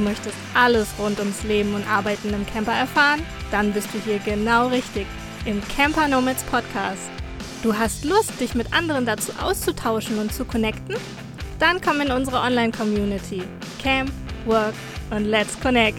möchtest alles rund ums Leben und Arbeiten im Camper erfahren? Dann bist du hier genau richtig im Camper Nomads Podcast. Du hast Lust, dich mit anderen dazu auszutauschen und zu connecten? Dann komm in unsere Online-Community. Camp, Work und Let's Connect.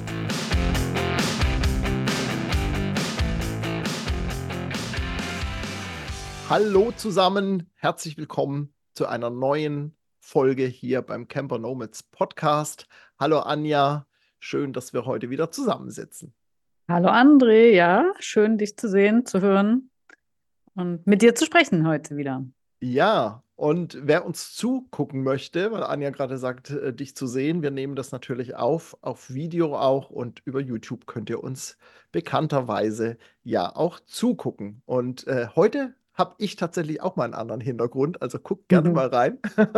Hallo zusammen, herzlich willkommen zu einer neuen Folge hier beim Camper Nomads Podcast. Hallo Anja, schön, dass wir heute wieder zusammensitzen. Hallo André, ja, schön dich zu sehen, zu hören und mit dir zu sprechen heute wieder. Ja, und wer uns zugucken möchte, weil Anja gerade sagt, äh, dich zu sehen, wir nehmen das natürlich auf, auf Video auch und über YouTube könnt ihr uns bekannterweise ja auch zugucken. Und äh, heute habe ich tatsächlich auch mal einen anderen Hintergrund. Also guck gerne mhm. mal rein.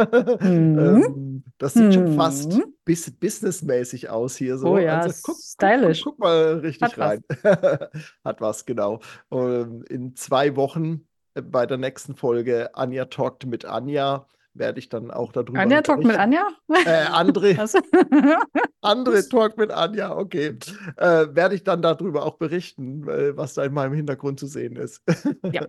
Mhm. ähm, das sieht mhm. schon fast mhm. bis, businessmäßig aus hier so. Oh ja, also, guck, stylisch. Guck, guck, guck, mal richtig Hat rein. Hat was, genau. Ähm, in zwei Wochen äh, bei der nächsten Folge Anja talkt mit Anja werde ich dann auch darüber. Anja talkt mit Anja? Äh, André. André talkt mit Anja, okay. Äh, werde ich dann darüber auch berichten, äh, was da in meinem Hintergrund zu sehen ist. ja.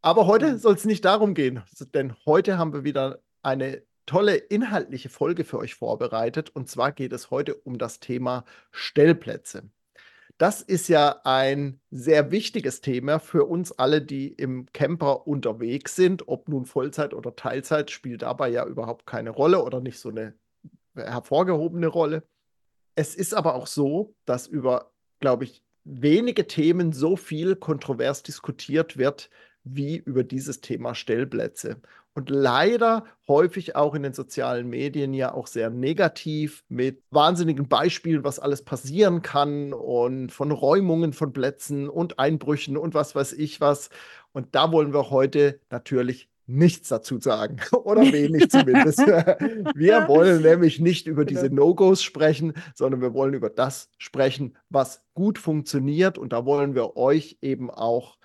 Aber heute soll es nicht darum gehen, denn heute haben wir wieder eine tolle inhaltliche Folge für euch vorbereitet. Und zwar geht es heute um das Thema Stellplätze. Das ist ja ein sehr wichtiges Thema für uns alle, die im Camper unterwegs sind. Ob nun Vollzeit oder Teilzeit, spielt dabei ja überhaupt keine Rolle oder nicht so eine hervorgehobene Rolle. Es ist aber auch so, dass über, glaube ich, wenige Themen so viel kontrovers diskutiert wird wie über dieses Thema Stellplätze. Und leider häufig auch in den sozialen Medien ja auch sehr negativ mit wahnsinnigen Beispielen, was alles passieren kann und von Räumungen von Plätzen und Einbrüchen und was weiß ich was. Und da wollen wir heute natürlich nichts dazu sagen oder wenig zumindest. wir wollen nämlich nicht über diese genau. No-Gos sprechen, sondern wir wollen über das sprechen, was gut funktioniert. Und da wollen wir euch eben auch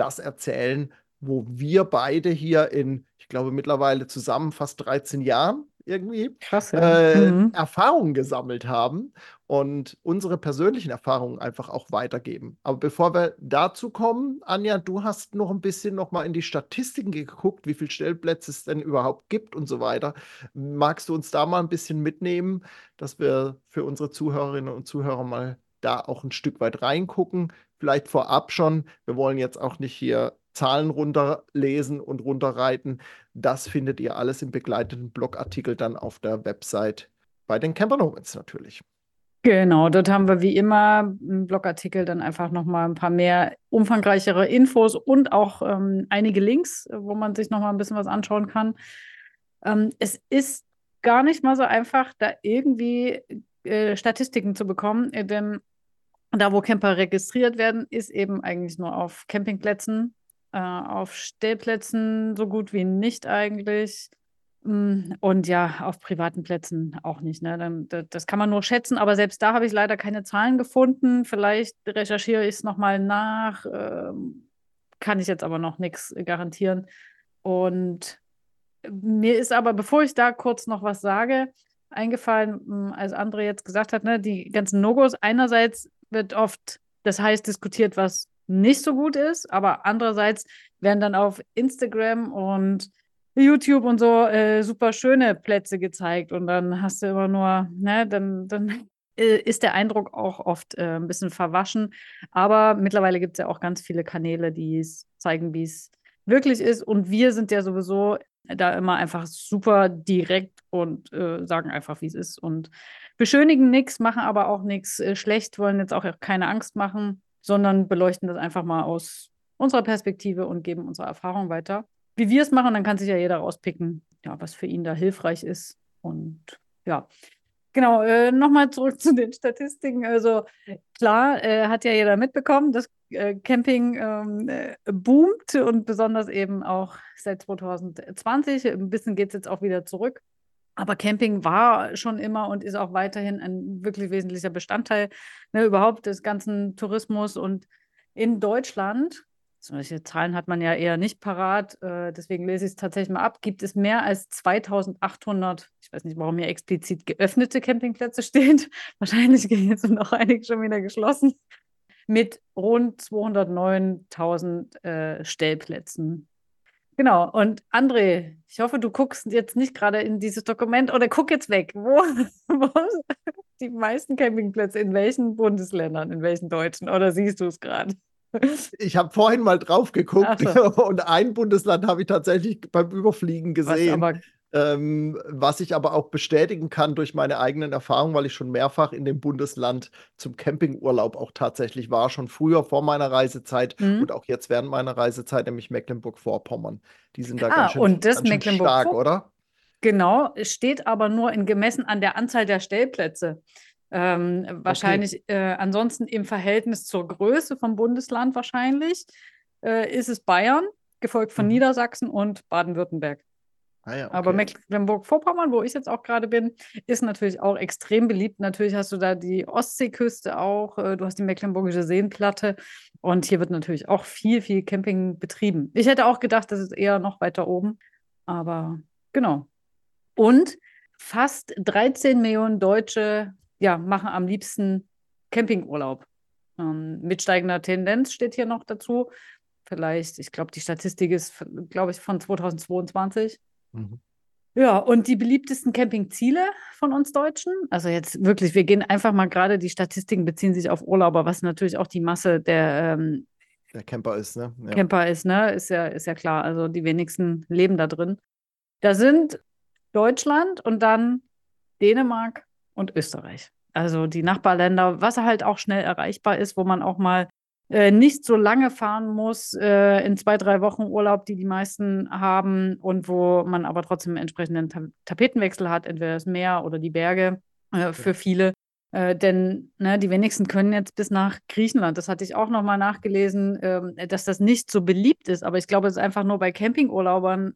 das erzählen, wo wir beide hier in, ich glaube, mittlerweile zusammen fast 13 Jahren irgendwie Krass, ja. äh, mhm. Erfahrungen gesammelt haben und unsere persönlichen Erfahrungen einfach auch weitergeben. Aber bevor wir dazu kommen, Anja, du hast noch ein bisschen noch mal in die Statistiken geguckt, wie viele Stellplätze es denn überhaupt gibt und so weiter. Magst du uns da mal ein bisschen mitnehmen, dass wir für unsere Zuhörerinnen und Zuhörer mal da auch ein Stück weit reingucken? Vielleicht vorab schon, wir wollen jetzt auch nicht hier Zahlen runterlesen und runterreiten. Das findet ihr alles im begleiteten Blogartikel dann auf der Website bei den Camper Nomads natürlich. Genau, dort haben wir wie immer im Blogartikel dann einfach nochmal ein paar mehr umfangreichere Infos und auch ähm, einige Links, wo man sich nochmal ein bisschen was anschauen kann. Ähm, es ist gar nicht mal so einfach, da irgendwie äh, Statistiken zu bekommen, denn da, wo Camper registriert werden, ist eben eigentlich nur auf Campingplätzen äh, auf Stellplätzen so gut wie nicht eigentlich. Mm, und ja, auf privaten Plätzen auch nicht. Ne? Das kann man nur schätzen, aber selbst da habe ich leider keine Zahlen gefunden. Vielleicht recherchiere ich es nochmal nach. Ähm, kann ich jetzt aber noch nichts garantieren. Und mir ist aber, bevor ich da kurz noch was sage, eingefallen, mm, als André jetzt gesagt hat, ne, die ganzen No-Gos. Einerseits wird oft das heißt diskutiert, was nicht so gut ist, aber andererseits werden dann auf Instagram und YouTube und so äh, super schöne Plätze gezeigt und dann hast du immer nur, ne, dann, dann äh, ist der Eindruck auch oft äh, ein bisschen verwaschen. Aber mittlerweile gibt es ja auch ganz viele Kanäle, die es zeigen, wie es wirklich ist. Und wir sind ja sowieso da immer einfach super direkt und äh, sagen einfach, wie es ist. Und beschönigen nichts, machen aber auch nichts äh, schlecht, wollen jetzt auch keine Angst machen sondern beleuchten das einfach mal aus unserer Perspektive und geben unsere Erfahrung weiter. Wie wir es machen, dann kann sich ja jeder rauspicken, ja, was für ihn da hilfreich ist. Und ja, genau, äh, nochmal zurück zu den Statistiken. Also klar, äh, hat ja jeder mitbekommen, dass Camping ähm, äh, boomt und besonders eben auch seit 2020. Ein bisschen geht es jetzt auch wieder zurück. Aber Camping war schon immer und ist auch weiterhin ein wirklich wesentlicher Bestandteil ne, überhaupt des ganzen Tourismus. Und in Deutschland solche Zahlen hat man ja eher nicht parat, äh, deswegen lese ich es tatsächlich mal ab, gibt es mehr als 2800, ich weiß nicht, warum hier explizit geöffnete Campingplätze steht. Wahrscheinlich gehen jetzt noch einige schon wieder geschlossen. Mit rund 209.000 äh, Stellplätzen. Genau, und André, ich hoffe, du guckst jetzt nicht gerade in dieses Dokument oder guck jetzt weg. Wo, wo die meisten Campingplätze in welchen Bundesländern, in welchen deutschen? Oder siehst du es gerade? Ich habe vorhin mal drauf geguckt so. und ein Bundesland habe ich tatsächlich beim Überfliegen gesehen. Was, ähm, was ich aber auch bestätigen kann durch meine eigenen Erfahrungen, weil ich schon mehrfach in dem Bundesland zum Campingurlaub auch tatsächlich war, schon früher vor meiner Reisezeit mhm. und auch jetzt während meiner Reisezeit, nämlich Mecklenburg-Vorpommern. Die sind da ah, ganz schön, und das ganz schön stark, oder? Genau, steht aber nur in gemessen an der Anzahl der Stellplätze. Ähm, wahrscheinlich okay. äh, ansonsten im Verhältnis zur Größe vom Bundesland wahrscheinlich äh, ist es Bayern, gefolgt von mhm. Niedersachsen und Baden-Württemberg. Ah ja, okay. Aber Mecklenburg-Vorpommern, wo ich jetzt auch gerade bin, ist natürlich auch extrem beliebt. Natürlich hast du da die Ostseeküste auch, äh, du hast die Mecklenburgische Seenplatte und hier wird natürlich auch viel, viel Camping betrieben. Ich hätte auch gedacht, das ist eher noch weiter oben, aber genau. Und fast 13 Millionen Deutsche ja, machen am liebsten Campingurlaub. Ähm, mit steigender Tendenz steht hier noch dazu. Vielleicht, ich glaube, die Statistik ist, glaube ich, von 2022. Mhm. Ja, und die beliebtesten Campingziele von uns Deutschen, also jetzt wirklich, wir gehen einfach mal gerade, die Statistiken beziehen sich auf Urlauber, was natürlich auch die Masse der, ähm, der Camper ist, ne? Ja. Camper ist, ne? Ist ja, ist ja klar. Also die wenigsten leben da drin. Da sind Deutschland und dann Dänemark, und Österreich. Also die Nachbarländer, was halt auch schnell erreichbar ist, wo man auch mal äh, nicht so lange fahren muss, äh, in zwei, drei Wochen Urlaub, die die meisten haben und wo man aber trotzdem einen entsprechenden Ta Tapetenwechsel hat, entweder das Meer oder die Berge äh, für viele. Äh, denn ne, die wenigsten können jetzt bis nach Griechenland. Das hatte ich auch nochmal nachgelesen, ähm, dass das nicht so beliebt ist. Aber ich glaube, es ist einfach nur bei Campingurlaubern mhm.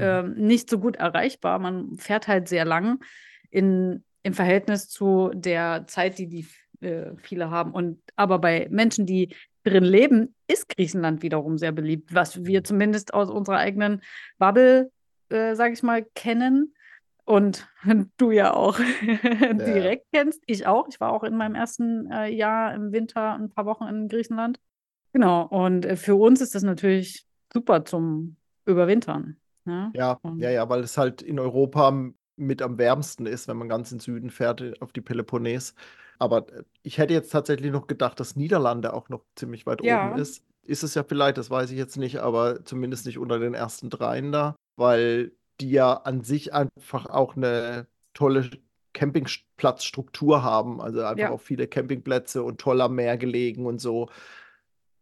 Ähm, nicht so gut erreichbar. Man fährt halt sehr lang in im Verhältnis zu der Zeit, die die äh, viele haben. Und aber bei Menschen, die drin leben, ist Griechenland wiederum sehr beliebt, was wir zumindest aus unserer eigenen Bubble, äh, sage ich mal, kennen. Und du ja auch direkt ja. kennst. Ich auch. Ich war auch in meinem ersten äh, Jahr im Winter ein paar Wochen in Griechenland. Genau. Und äh, für uns ist das natürlich super zum Überwintern. Ne? Ja, ja, ja, weil es halt in Europa mit am wärmsten ist, wenn man ganz in Süden fährt, äh, auf die Peloponnes. Aber äh, ich hätte jetzt tatsächlich noch gedacht, dass Niederlande auch noch ziemlich weit ja. oben ist. Ist es ja vielleicht, das weiß ich jetzt nicht, aber zumindest nicht unter den ersten dreien da, weil die ja an sich einfach auch eine tolle Campingplatzstruktur haben. Also einfach ja. auch viele Campingplätze und toller Meer gelegen und so.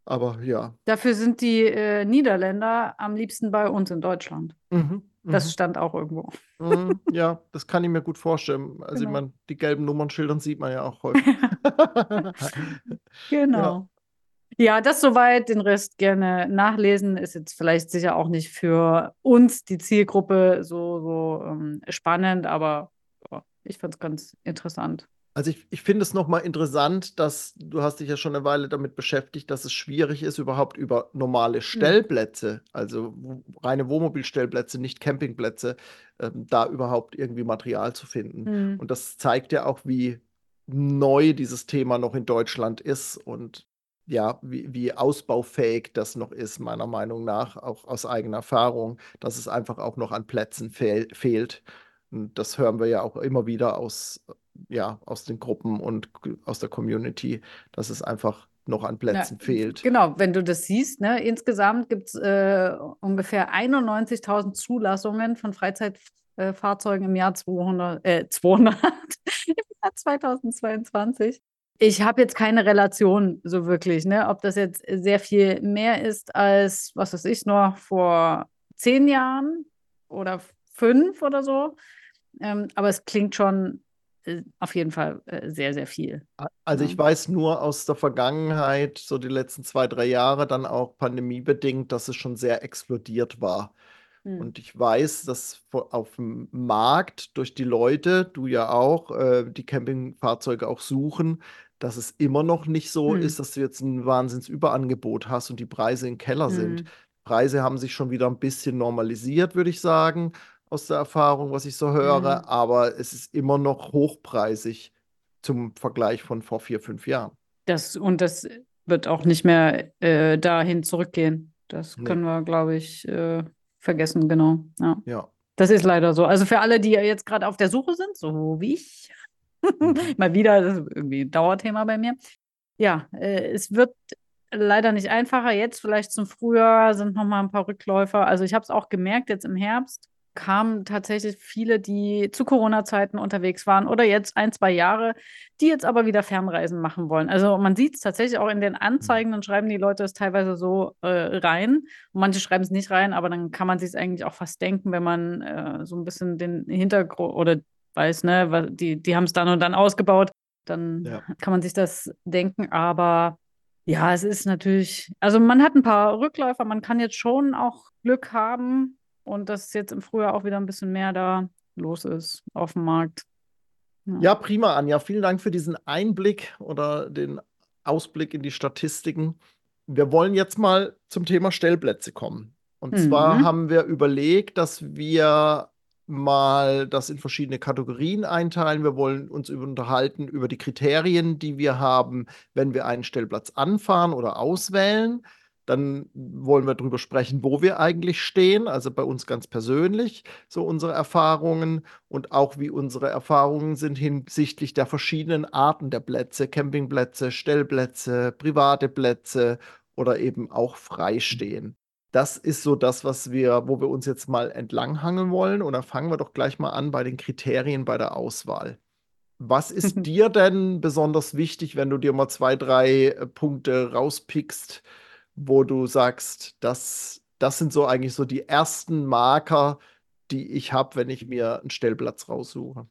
Aber ja. Dafür sind die äh, Niederländer am liebsten bei uns in Deutschland. Mhm. Das mhm. stand auch irgendwo. Mhm, ja, das kann ich mir gut vorstellen. Also, genau. ich meine, die gelben Nummernschildern sieht man ja auch häufig. genau. Ja. ja, das soweit. Den Rest gerne nachlesen. Ist jetzt vielleicht sicher auch nicht für uns, die Zielgruppe, so, so ähm, spannend, aber oh, ich fand es ganz interessant. Also ich, ich finde es nochmal interessant, dass du hast dich ja schon eine Weile damit beschäftigt, dass es schwierig ist, überhaupt über normale hm. Stellplätze, also reine Wohnmobilstellplätze, nicht Campingplätze, ähm, da überhaupt irgendwie Material zu finden. Mhm. Und das zeigt ja auch, wie neu dieses Thema noch in Deutschland ist und ja, wie, wie ausbaufähig das noch ist, meiner Meinung nach, auch aus eigener Erfahrung, dass es einfach auch noch an Plätzen fehl, fehlt. Und das hören wir ja auch immer wieder aus ja, aus den Gruppen und aus der Community, dass es einfach noch an Plätzen ja, fehlt. Genau, wenn du das siehst, ne, insgesamt gibt es äh, ungefähr 91.000 Zulassungen von Freizeitfahrzeugen im Jahr 200, äh, 200 im Jahr 2022. Ich habe jetzt keine Relation so wirklich, ne, ob das jetzt sehr viel mehr ist als, was weiß ich, nur vor zehn Jahren oder fünf oder so. Ähm, aber es klingt schon auf jeden Fall äh, sehr, sehr viel. Also ich weiß nur aus der Vergangenheit, so die letzten zwei, drei Jahre, dann auch pandemiebedingt, dass es schon sehr explodiert war. Hm. Und ich weiß, dass auf dem Markt durch die Leute, du ja auch, äh, die Campingfahrzeuge auch suchen, dass es immer noch nicht so hm. ist, dass du jetzt ein Wahnsinnsüberangebot hast und die Preise im Keller hm. sind. Preise haben sich schon wieder ein bisschen normalisiert, würde ich sagen, aus der Erfahrung, was ich so höre, hm. aber es ist immer noch hochpreisig zum Vergleich von vor vier, fünf Jahren. Das, und das wird auch nicht mehr äh, dahin zurückgehen. Das können nee. wir, glaube ich, äh, vergessen, genau. Ja. ja. Das ist leider so. Also für alle, die jetzt gerade auf der Suche sind, so wie ich, mhm. mal wieder, das ist irgendwie ein Dauerthema bei mir. Ja, äh, es wird leider nicht einfacher. Jetzt vielleicht zum Frühjahr sind noch mal ein paar Rückläufer. Also ich habe es auch gemerkt, jetzt im Herbst kamen tatsächlich viele, die zu Corona-Zeiten unterwegs waren oder jetzt ein, zwei Jahre, die jetzt aber wieder Fernreisen machen wollen. Also man sieht es tatsächlich auch in den Anzeigen, dann schreiben die Leute es teilweise so äh, rein. Und manche schreiben es nicht rein, aber dann kann man sich eigentlich auch fast denken, wenn man äh, so ein bisschen den Hintergrund oder weiß, ne, die, die haben es dann und dann ausgebaut, dann ja. kann man sich das denken. Aber ja, es ist natürlich, also man hat ein paar Rückläufer, man kann jetzt schon auch Glück haben, und dass jetzt im Frühjahr auch wieder ein bisschen mehr da los ist auf dem Markt. Ja. ja, prima, Anja. Vielen Dank für diesen Einblick oder den Ausblick in die Statistiken. Wir wollen jetzt mal zum Thema Stellplätze kommen. Und mhm. zwar haben wir überlegt, dass wir mal das in verschiedene Kategorien einteilen. Wir wollen uns unterhalten über die Kriterien, die wir haben, wenn wir einen Stellplatz anfahren oder auswählen. Dann wollen wir darüber sprechen, wo wir eigentlich stehen, also bei uns ganz persönlich, so unsere Erfahrungen und auch wie unsere Erfahrungen sind hinsichtlich der verschiedenen Arten der Plätze, Campingplätze, Stellplätze, private Plätze oder eben auch freistehen. Das ist so das, was wir, wo wir uns jetzt mal entlanghangeln wollen. Und da fangen wir doch gleich mal an bei den Kriterien bei der Auswahl. Was ist dir denn besonders wichtig, wenn du dir mal zwei, drei äh, Punkte rauspickst, wo du sagst, das, das sind so eigentlich so die ersten Marker, die ich habe, wenn ich mir einen Stellplatz raussuche?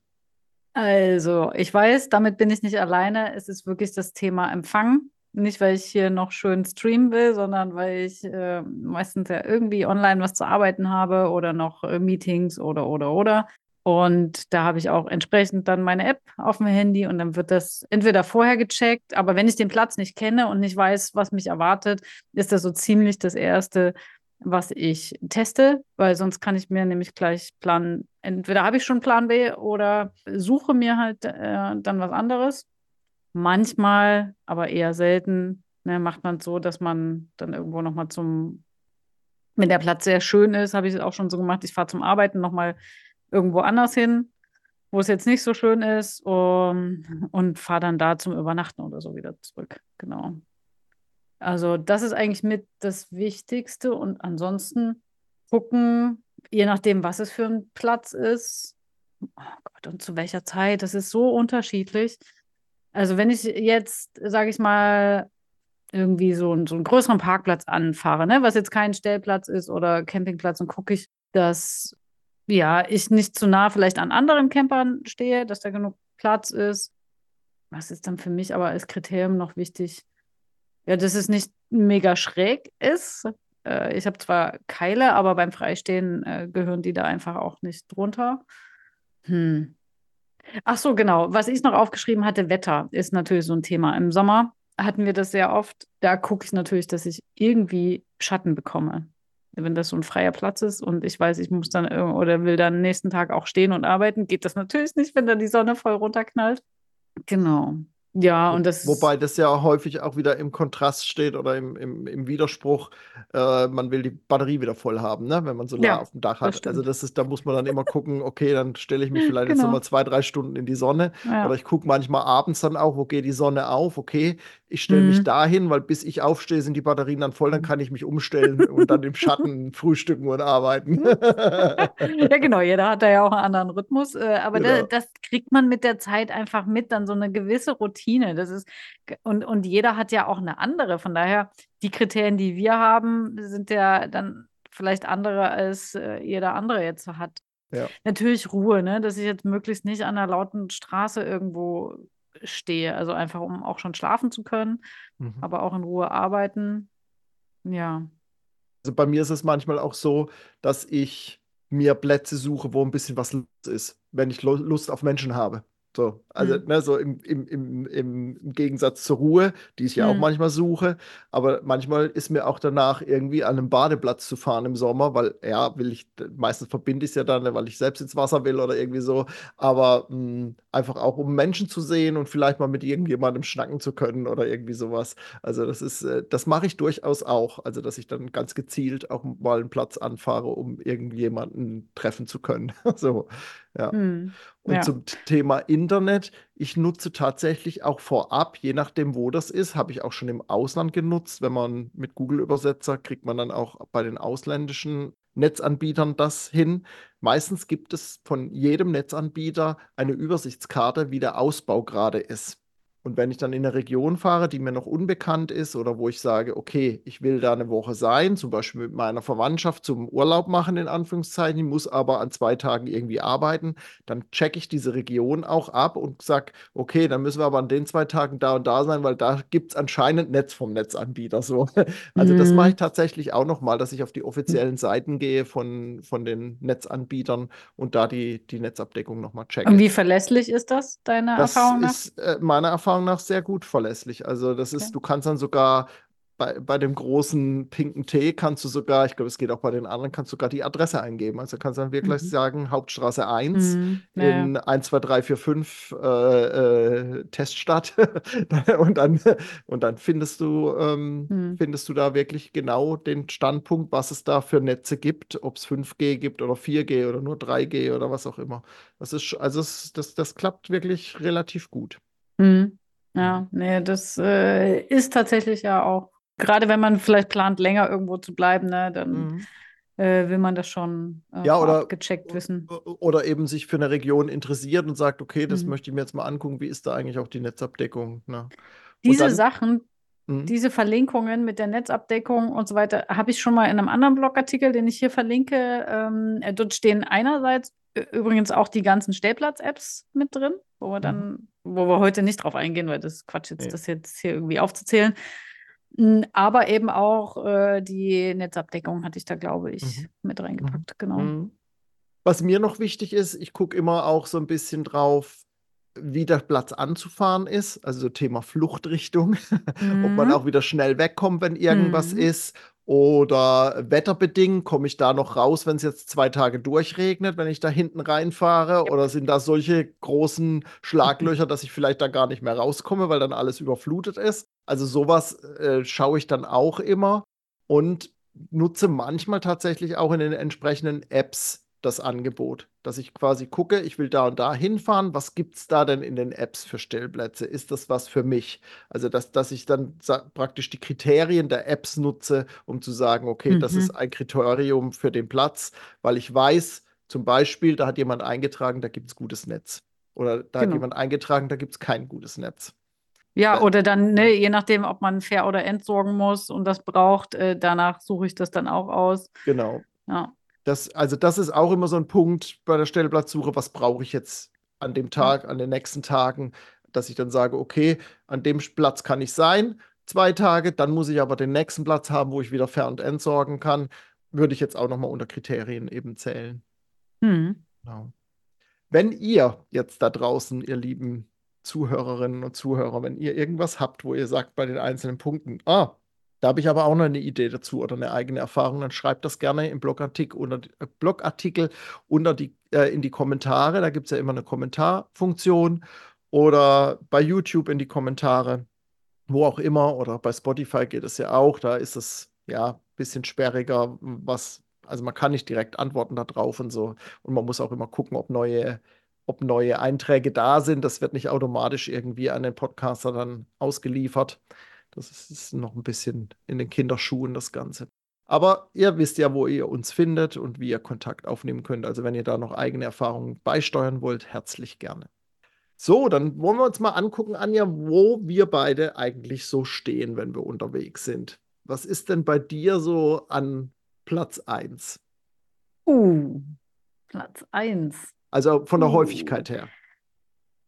Also, ich weiß, damit bin ich nicht alleine. Es ist wirklich das Thema Empfang. Nicht, weil ich hier noch schön streamen will, sondern weil ich äh, meistens ja irgendwie online was zu arbeiten habe oder noch äh, Meetings oder, oder, oder. Und da habe ich auch entsprechend dann meine App auf dem Handy und dann wird das entweder vorher gecheckt, aber wenn ich den Platz nicht kenne und nicht weiß, was mich erwartet, ist das so ziemlich das Erste, was ich teste, weil sonst kann ich mir nämlich gleich planen, entweder habe ich schon Plan B oder suche mir halt äh, dann was anderes. Manchmal, aber eher selten, ne, macht man es so, dass man dann irgendwo nochmal zum, wenn der Platz sehr schön ist, habe ich es auch schon so gemacht, ich fahre zum Arbeiten nochmal irgendwo anders hin, wo es jetzt nicht so schön ist um, und fahre dann da zum Übernachten oder so wieder zurück. Genau. Also das ist eigentlich mit das Wichtigste und ansonsten gucken, je nachdem, was es für ein Platz ist. Oh Gott, und zu welcher Zeit, das ist so unterschiedlich. Also wenn ich jetzt, sage ich mal, irgendwie so, einen, so einen größeren Parkplatz anfahre, ne, was jetzt kein Stellplatz ist oder Campingplatz, und gucke ich, dass ja, ich nicht zu nah vielleicht an anderen Campern stehe, dass da genug Platz ist. Was ist dann für mich aber als Kriterium noch wichtig? Ja, dass es nicht mega schräg ist. Äh, ich habe zwar Keile, aber beim Freistehen äh, gehören die da einfach auch nicht drunter. Hm. Ach so, genau. Was ich noch aufgeschrieben hatte, Wetter ist natürlich so ein Thema. Im Sommer hatten wir das sehr oft. Da gucke ich natürlich, dass ich irgendwie Schatten bekomme wenn das so ein freier Platz ist und ich weiß, ich muss dann oder will dann nächsten Tag auch stehen und arbeiten, geht das natürlich nicht, wenn dann die Sonne voll runterknallt. Genau. Ja, und das. Wobei das ja häufig auch wieder im Kontrast steht oder im, im, im Widerspruch. Äh, man will die Batterie wieder voll haben, ne? wenn man Solar ja, auf dem Dach hat. Das also, das ist, da muss man dann immer gucken, okay, dann stelle ich mich vielleicht genau. jetzt nochmal zwei, drei Stunden in die Sonne. Ja. Oder ich gucke manchmal abends dann auch, wo geht die Sonne auf? Okay, ich stelle mhm. mich dahin, weil bis ich aufstehe, sind die Batterien dann voll, dann kann ich mich umstellen und dann im Schatten frühstücken und arbeiten. ja, genau, jeder hat da ja auch einen anderen Rhythmus. Äh, aber genau. das, das kriegt man mit der Zeit einfach mit, dann so eine gewisse Routine. Das ist, und, und jeder hat ja auch eine andere. Von daher, die Kriterien, die wir haben, sind ja dann vielleicht andere, als äh, jeder andere jetzt hat. Ja. Natürlich Ruhe, ne? dass ich jetzt möglichst nicht an einer lauten Straße irgendwo stehe. Also einfach, um auch schon schlafen zu können, mhm. aber auch in Ruhe arbeiten. Ja. Also bei mir ist es manchmal auch so, dass ich mir Plätze suche, wo ein bisschen was los ist, wenn ich Lust auf Menschen habe. So, also mhm. ne, so im, im, im, im Gegensatz zur Ruhe, die ich ja mhm. auch manchmal suche. Aber manchmal ist mir auch danach irgendwie an einem Badeplatz zu fahren im Sommer, weil ja, will ich, meistens verbinde ich es ja dann, weil ich selbst ins Wasser will oder irgendwie so. Aber mh, hm, einfach auch, um Menschen zu sehen und vielleicht mal mit irgendjemandem schnacken zu können oder irgendwie sowas. Also das ist, äh, das mache ich durchaus auch. Also, dass ich dann ganz gezielt auch mal einen Platz anfahre, um irgendjemanden treffen zu können. so, ja. Mhm. Und ja. zum Thema Internet, ich nutze tatsächlich auch vorab, je nachdem, wo das ist, habe ich auch schon im Ausland genutzt. Wenn man mit Google-Übersetzer kriegt man dann auch bei den ausländischen Netzanbietern das hin. Meistens gibt es von jedem Netzanbieter eine Übersichtskarte, wie der Ausbau gerade ist. Und wenn ich dann in eine Region fahre, die mir noch unbekannt ist oder wo ich sage, okay, ich will da eine Woche sein, zum Beispiel mit meiner Verwandtschaft zum Urlaub machen, in Anführungszeichen, muss aber an zwei Tagen irgendwie arbeiten, dann checke ich diese Region auch ab und sage, okay, dann müssen wir aber an den zwei Tagen da und da sein, weil da gibt es anscheinend Netz vom Netzanbieter. So. Also mhm. das mache ich tatsächlich auch nochmal, dass ich auf die offiziellen Seiten gehe von, von den Netzanbietern und da die, die Netzabdeckung nochmal checke. Und wie verlässlich ist das, deine das Erfahrung nach? Das ist äh, meiner Erfahrung Erfahrung nach sehr gut verlässlich. Also das ist, du kannst dann sogar bei, bei dem großen pinken T kannst du sogar, ich glaube, es geht auch bei den anderen, kannst du sogar die Adresse eingeben. Also kannst du dann wirklich mhm. sagen, Hauptstraße 1 mhm. ja. in 1, 2, 3, 4, 5 äh, äh, Teststadt. und, dann, und dann findest du, ähm, mhm. findest du da wirklich genau den Standpunkt, was es da für Netze gibt, ob es 5G gibt oder 4G oder nur 3G oder was auch immer. Das ist, also das, das, das klappt wirklich relativ gut. Mhm. Ja, nee, das äh, ist tatsächlich ja auch, gerade wenn man vielleicht plant, länger irgendwo zu bleiben, ne, dann mhm. äh, will man das schon äh, ja, oder, gecheckt wissen. Oder eben sich für eine Region interessiert und sagt, okay, das mhm. möchte ich mir jetzt mal angucken, wie ist da eigentlich auch die Netzabdeckung. Ne? Diese dann, Sachen, mhm. diese Verlinkungen mit der Netzabdeckung und so weiter, habe ich schon mal in einem anderen Blogartikel, den ich hier verlinke. Ähm, äh, dort stehen einerseits übrigens auch die ganzen Stellplatz-Apps mit drin, wo wir dann, mhm. Wo wir heute nicht drauf eingehen, weil das Quatsch jetzt, nee. das jetzt hier irgendwie aufzuzählen. Aber eben auch äh, die Netzabdeckung hatte ich da, glaube ich, mhm. mit reingepackt, mhm. genau. Mhm. Was mir noch wichtig ist, ich gucke immer auch so ein bisschen drauf, wie der Platz anzufahren ist, also Thema Fluchtrichtung, ob man mhm. auch wieder schnell wegkommt, wenn irgendwas mhm. ist oder wetterbedingt, komme ich da noch raus, wenn es jetzt zwei Tage durchregnet, wenn ich da hinten reinfahre? Oder sind da solche großen Schlaglöcher, dass ich vielleicht da gar nicht mehr rauskomme, weil dann alles überflutet ist? Also sowas äh, schaue ich dann auch immer und nutze manchmal tatsächlich auch in den entsprechenden Apps das Angebot, dass ich quasi gucke, ich will da und da hinfahren, was gibt es da denn in den Apps für Stellplätze? Ist das was für mich? Also, dass, dass ich dann praktisch die Kriterien der Apps nutze, um zu sagen, okay, mhm. das ist ein Kriterium für den Platz, weil ich weiß, zum Beispiel, da hat jemand eingetragen, da gibt es gutes Netz. Oder da genau. hat jemand eingetragen, da gibt es kein gutes Netz. Ja, oder dann, ne, je nachdem, ob man fair oder entsorgen muss und das braucht, äh, danach suche ich das dann auch aus. Genau. Ja. Das, also das ist auch immer so ein Punkt bei der Stellplatzsuche, was brauche ich jetzt an dem Tag, an den nächsten Tagen, dass ich dann sage, okay, an dem Platz kann ich sein, zwei Tage, dann muss ich aber den nächsten Platz haben, wo ich wieder Fer- und Entsorgen kann, würde ich jetzt auch nochmal unter Kriterien eben zählen. Mhm. Genau. Wenn ihr jetzt da draußen, ihr lieben Zuhörerinnen und Zuhörer, wenn ihr irgendwas habt, wo ihr sagt bei den einzelnen Punkten, ah, da habe ich aber auch noch eine Idee dazu oder eine eigene Erfahrung. Dann schreibt das gerne im Blogartikel unter, äh, Blogartikel unter die, äh, in die Kommentare. Da gibt es ja immer eine Kommentarfunktion. Oder bei YouTube in die Kommentare, wo auch immer. Oder bei Spotify geht es ja auch. Da ist es ja ein bisschen sperriger, was, also man kann nicht direkt antworten darauf und so. Und man muss auch immer gucken, ob neue, ob neue Einträge da sind. Das wird nicht automatisch irgendwie an den Podcaster dann ausgeliefert. Das ist noch ein bisschen in den Kinderschuhen, das Ganze. Aber ihr wisst ja, wo ihr uns findet und wie ihr Kontakt aufnehmen könnt. Also wenn ihr da noch eigene Erfahrungen beisteuern wollt, herzlich gerne. So, dann wollen wir uns mal angucken, Anja, wo wir beide eigentlich so stehen, wenn wir unterwegs sind. Was ist denn bei dir so an Platz 1? Uh, Platz 1. Also von der uh. Häufigkeit her.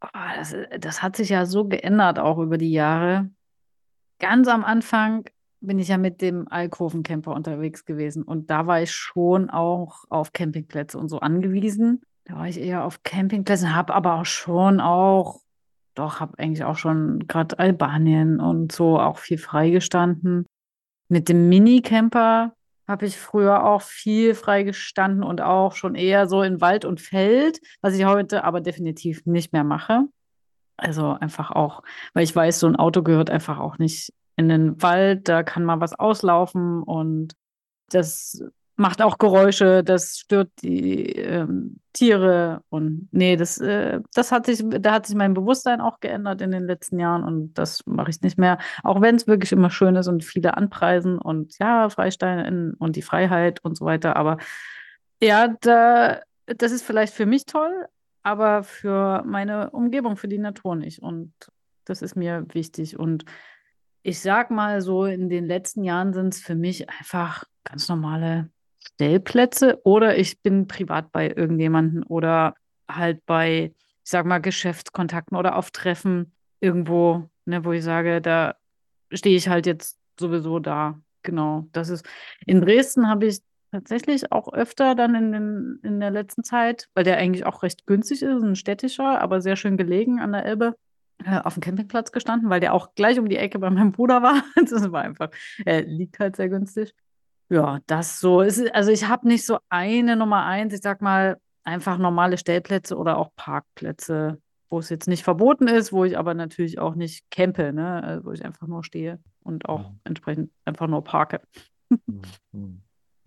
Oh, das, das hat sich ja so geändert auch über die Jahre ganz am Anfang bin ich ja mit dem Alkoven-Camper unterwegs gewesen und da war ich schon auch auf Campingplätze und so angewiesen. Da war ich eher auf Campingplätzen, habe aber auch schon auch, doch, habe eigentlich auch schon gerade Albanien und so auch viel freigestanden. Mit dem Minicamper habe ich früher auch viel freigestanden und auch schon eher so in Wald und Feld, was ich heute aber definitiv nicht mehr mache. Also einfach auch, weil ich weiß, so ein Auto gehört einfach auch nicht in den Wald, da kann mal was auslaufen und das macht auch Geräusche, das stört die ähm, Tiere und nee, das, äh, das hat sich, da hat sich mein Bewusstsein auch geändert in den letzten Jahren und das mache ich nicht mehr. Auch wenn es wirklich immer schön ist und viele anpreisen und ja, Freistein und die Freiheit und so weiter, aber ja, da, das ist vielleicht für mich toll, aber für meine Umgebung, für die Natur nicht und das ist mir wichtig und ich sag mal so, in den letzten Jahren sind es für mich einfach ganz normale Stellplätze oder ich bin privat bei irgendjemanden oder halt bei, ich sag mal, Geschäftskontakten oder auf Treffen irgendwo, ne, wo ich sage, da stehe ich halt jetzt sowieso da. Genau. Das ist in Dresden habe ich tatsächlich auch öfter dann in, den, in der letzten Zeit, weil der eigentlich auch recht günstig ist, ein städtischer, aber sehr schön gelegen an der Elbe, äh, auf dem Campingplatz gestanden, weil der auch gleich um die Ecke bei meinem Bruder war. Das war einfach, er liegt halt sehr günstig. Ja, das so. Ist, also ich habe nicht so eine Nummer eins, ich sag mal einfach normale Stellplätze oder auch Parkplätze, wo es jetzt nicht verboten ist, wo ich aber natürlich auch nicht campe, ne? Also wo ich einfach nur stehe und auch mhm. entsprechend einfach nur parke.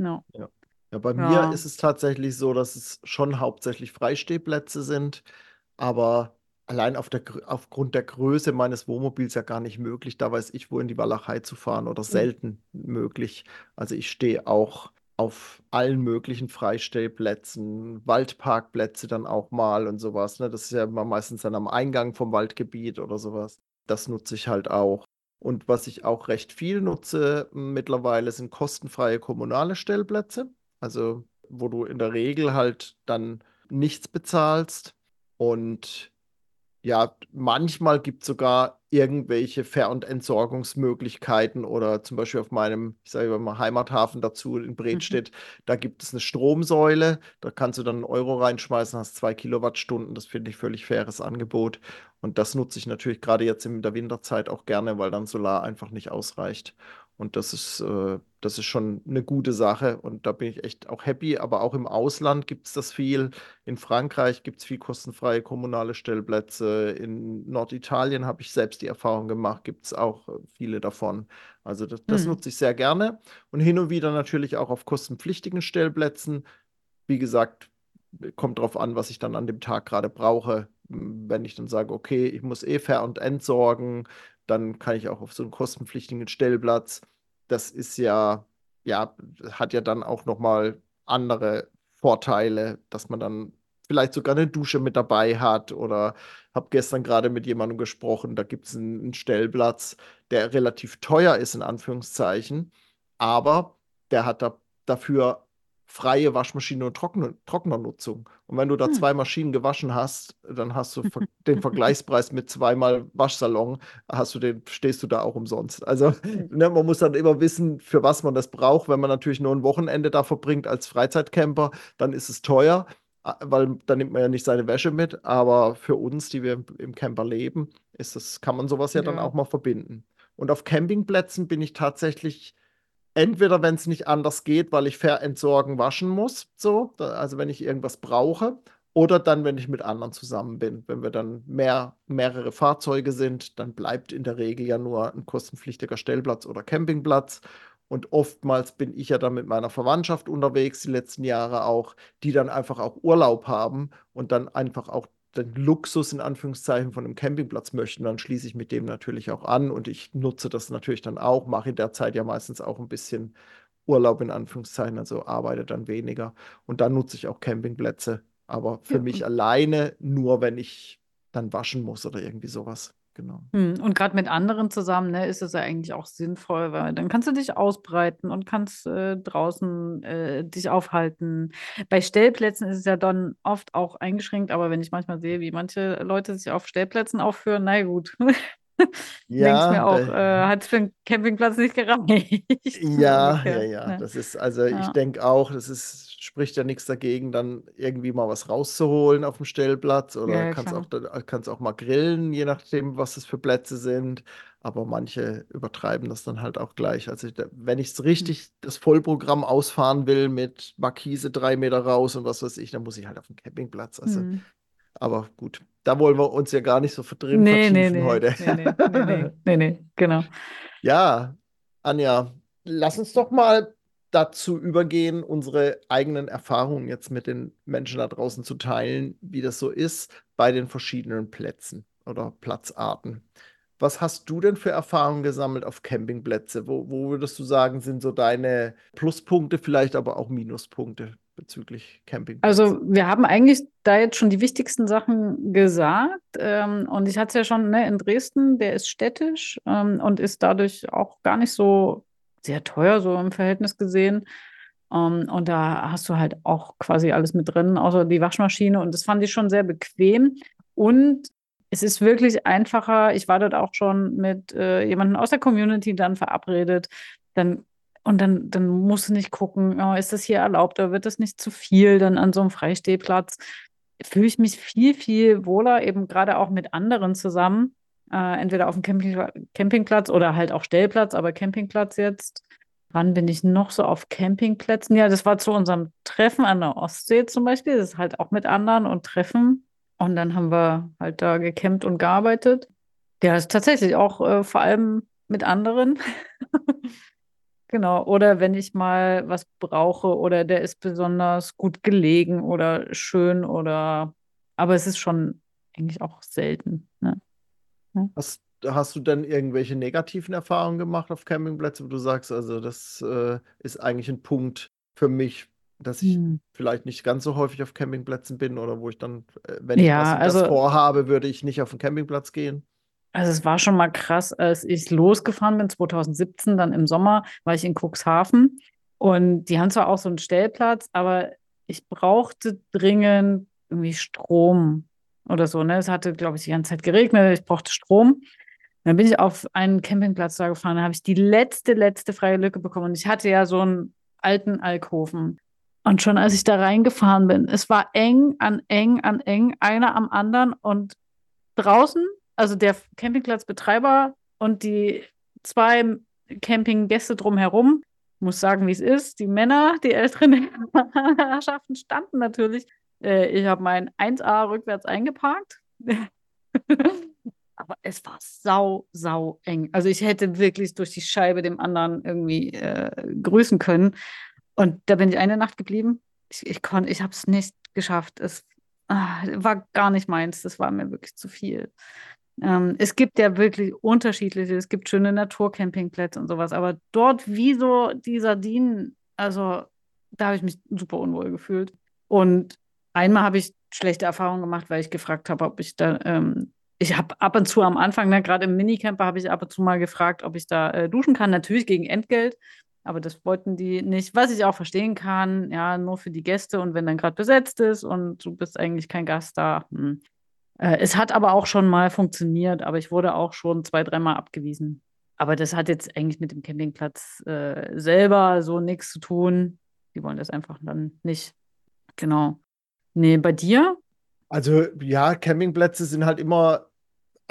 No. ja. ja, bei ja. mir ist es tatsächlich so, dass es schon hauptsächlich Freistehplätze sind, aber allein auf der, aufgrund der Größe meines Wohnmobils ja gar nicht möglich, da weiß ich, wo in die Walachei zu fahren oder mhm. selten mhm. möglich. Also ich stehe auch auf allen möglichen Freistellplätzen, Waldparkplätze dann auch mal und sowas. Ne? Das ist ja immer meistens dann am Eingang vom Waldgebiet oder sowas. Das nutze ich halt auch. Und was ich auch recht viel nutze mittlerweile sind kostenfreie kommunale Stellplätze. Also wo du in der Regel halt dann nichts bezahlst und ja, manchmal gibt es sogar irgendwelche Ver- und Entsorgungsmöglichkeiten oder zum Beispiel auf meinem, ich sage mal, Heimathafen dazu in Bredstedt, mhm. da gibt es eine Stromsäule, da kannst du dann einen Euro reinschmeißen, hast zwei Kilowattstunden, das finde ich völlig faires Angebot. Und das nutze ich natürlich gerade jetzt in der Winterzeit auch gerne, weil dann Solar einfach nicht ausreicht und das ist, äh, das ist schon eine gute Sache und da bin ich echt auch happy. Aber auch im Ausland gibt es das viel. In Frankreich gibt es viel kostenfreie kommunale Stellplätze. In Norditalien habe ich selbst die Erfahrung gemacht, gibt es auch äh, viele davon. Also das, das hm. nutze ich sehr gerne. Und hin und wieder natürlich auch auf kostenpflichtigen Stellplätzen. Wie gesagt, kommt darauf an, was ich dann an dem Tag gerade brauche. Wenn ich dann sage, okay, ich muss eh fair und entsorgen, dann kann ich auch auf so einen kostenpflichtigen Stellplatz. Das ist ja, ja, hat ja dann auch nochmal andere Vorteile, dass man dann vielleicht sogar eine Dusche mit dabei hat oder habe gestern gerade mit jemandem gesprochen, da gibt es einen, einen Stellplatz, der relativ teuer ist, in Anführungszeichen, aber der hat da, dafür freie Waschmaschine und Trockner, Trocknernutzung. Und wenn du da hm. zwei Maschinen gewaschen hast, dann hast du den Vergleichspreis mit zweimal Waschsalon, hast du den, stehst du da auch umsonst. Also hm. ne, man muss dann immer wissen, für was man das braucht. Wenn man natürlich nur ein Wochenende da verbringt als Freizeitcamper, dann ist es teuer, weil dann nimmt man ja nicht seine Wäsche mit. Aber für uns, die wir im Camper leben, ist das, kann man sowas ja, ja. dann auch mal verbinden. Und auf Campingplätzen bin ich tatsächlich entweder wenn es nicht anders geht, weil ich verentsorgen, waschen muss, so, also wenn ich irgendwas brauche, oder dann, wenn ich mit anderen zusammen bin. Wenn wir dann mehr, mehrere Fahrzeuge sind, dann bleibt in der Regel ja nur ein kostenpflichtiger Stellplatz oder Campingplatz. Und oftmals bin ich ja dann mit meiner Verwandtschaft unterwegs, die letzten Jahre auch, die dann einfach auch Urlaub haben und dann einfach auch den Luxus in Anführungszeichen von einem Campingplatz möchten, dann schließe ich mit dem natürlich auch an und ich nutze das natürlich dann auch, mache in der Zeit ja meistens auch ein bisschen Urlaub in Anführungszeichen, also arbeite dann weniger und dann nutze ich auch Campingplätze, aber für ja. mich alleine nur, wenn ich dann waschen muss oder irgendwie sowas. Genau. Hm, und gerade mit anderen zusammen, ne, ist es ja eigentlich auch sinnvoll, weil dann kannst du dich ausbreiten und kannst äh, draußen äh, dich aufhalten. Bei Stellplätzen ist es ja dann oft auch eingeschränkt, aber wenn ich manchmal sehe, wie manche Leute sich auf Stellplätzen aufführen, na gut, ja, denke ich mir auch, äh, hat für einen Campingplatz nicht gereicht. Ja, ja, ja. Das ist, also ja. ich denke auch, das ist, spricht ja nichts dagegen, dann irgendwie mal was rauszuholen auf dem Stellplatz oder ja, kannst, auch, kannst auch mal grillen, je nachdem, was das für Plätze sind. Aber manche übertreiben das dann halt auch gleich. Also wenn ich es hm. richtig das Vollprogramm ausfahren will mit Markise drei Meter raus und was weiß ich, dann muss ich halt auf den Campingplatz. Also, mhm. aber gut, da wollen wir uns ja gar nicht so verdrehen nee, nee, nee, heute. Nee, nee, nee, nee, nee, genau. Ja, Anja, lass uns doch mal dazu übergehen, unsere eigenen Erfahrungen jetzt mit den Menschen da draußen zu teilen, wie das so ist bei den verschiedenen Plätzen oder Platzarten. Was hast du denn für Erfahrungen gesammelt auf Campingplätze? Wo, wo würdest du sagen, sind so deine Pluspunkte, vielleicht aber auch Minuspunkte bezüglich Campingplätze? Also wir haben eigentlich da jetzt schon die wichtigsten Sachen gesagt. Ähm, und ich hatte es ja schon ne, in Dresden, der ist städtisch ähm, und ist dadurch auch gar nicht so sehr teuer, so im Verhältnis gesehen. Um, ähm, und da hast du halt auch quasi alles mit drin, außer die Waschmaschine. Und das fand ich schon sehr bequem. Und es ist wirklich einfacher. Ich war dort auch schon mit äh, jemandem aus der Community dann verabredet. Dann, und dann, dann musst du nicht gucken, oh, ist das hier erlaubt oder wird das nicht zu viel dann an so einem Freistehplatz. Fühle ich mich viel, viel wohler, eben gerade auch mit anderen zusammen. Äh, entweder auf dem Camping Campingplatz oder halt auch Stellplatz, aber Campingplatz jetzt. Wann bin ich noch so auf Campingplätzen? Ja, das war zu unserem Treffen an der Ostsee zum Beispiel. Das ist halt auch mit anderen und Treffen. Und dann haben wir halt da gecampt und gearbeitet. Ja, ist tatsächlich auch äh, vor allem mit anderen. genau. Oder wenn ich mal was brauche oder der ist besonders gut gelegen oder schön oder. Aber es ist schon eigentlich auch selten. Ne? Ja. Hast, hast du denn irgendwelche negativen Erfahrungen gemacht auf Campingplätzen, wo du sagst, also das äh, ist eigentlich ein Punkt für mich, dass ich hm. vielleicht nicht ganz so häufig auf Campingplätzen bin oder wo ich dann, äh, wenn ich ja, was also, vorhabe, würde ich nicht auf den Campingplatz gehen. Also es war schon mal krass, als ich losgefahren bin, 2017, dann im Sommer, war ich in Cuxhaven und die haben zwar auch so einen Stellplatz, aber ich brauchte dringend irgendwie Strom oder so. Ne? Es hatte, glaube ich, die ganze Zeit geregnet, ich brauchte Strom. Dann bin ich auf einen Campingplatz da gefahren, da habe ich die letzte, letzte freie Lücke bekommen. Und ich hatte ja so einen alten Alkoven. Und schon als ich da reingefahren bin, es war eng an eng an eng, einer am anderen und draußen, also der Campingplatzbetreiber und die zwei Campinggäste drumherum, muss sagen, wie es ist, die Männer, die älteren Herrschaften standen natürlich. Äh, ich habe mein 1A rückwärts eingeparkt. Aber es war sau, sau eng. Also ich hätte wirklich durch die Scheibe dem anderen irgendwie äh, grüßen können. Und da bin ich eine Nacht geblieben. Ich, ich konnte, ich habe es nicht geschafft. Es ah, war gar nicht meins. Das war mir wirklich zu viel. Ähm, es gibt ja wirklich unterschiedliche, es gibt schöne Naturcampingplätze und sowas, aber dort wie so die Sardinen, also da habe ich mich super unwohl gefühlt. Und einmal habe ich schlechte Erfahrungen gemacht, weil ich gefragt habe, ob ich da, ähm, ich habe ab und zu am Anfang, ne, gerade im Minicamper, habe ich ab und zu mal gefragt, ob ich da äh, duschen kann, natürlich gegen Entgelt. Aber das wollten die nicht, was ich auch verstehen kann, ja, nur für die Gäste und wenn dann gerade besetzt ist und du bist eigentlich kein Gast da. Hm. Äh, es hat aber auch schon mal funktioniert, aber ich wurde auch schon zwei, dreimal abgewiesen. Aber das hat jetzt eigentlich mit dem Campingplatz äh, selber so nichts zu tun. Die wollen das einfach dann nicht. Genau. Nee, bei dir? Also ja, Campingplätze sind halt immer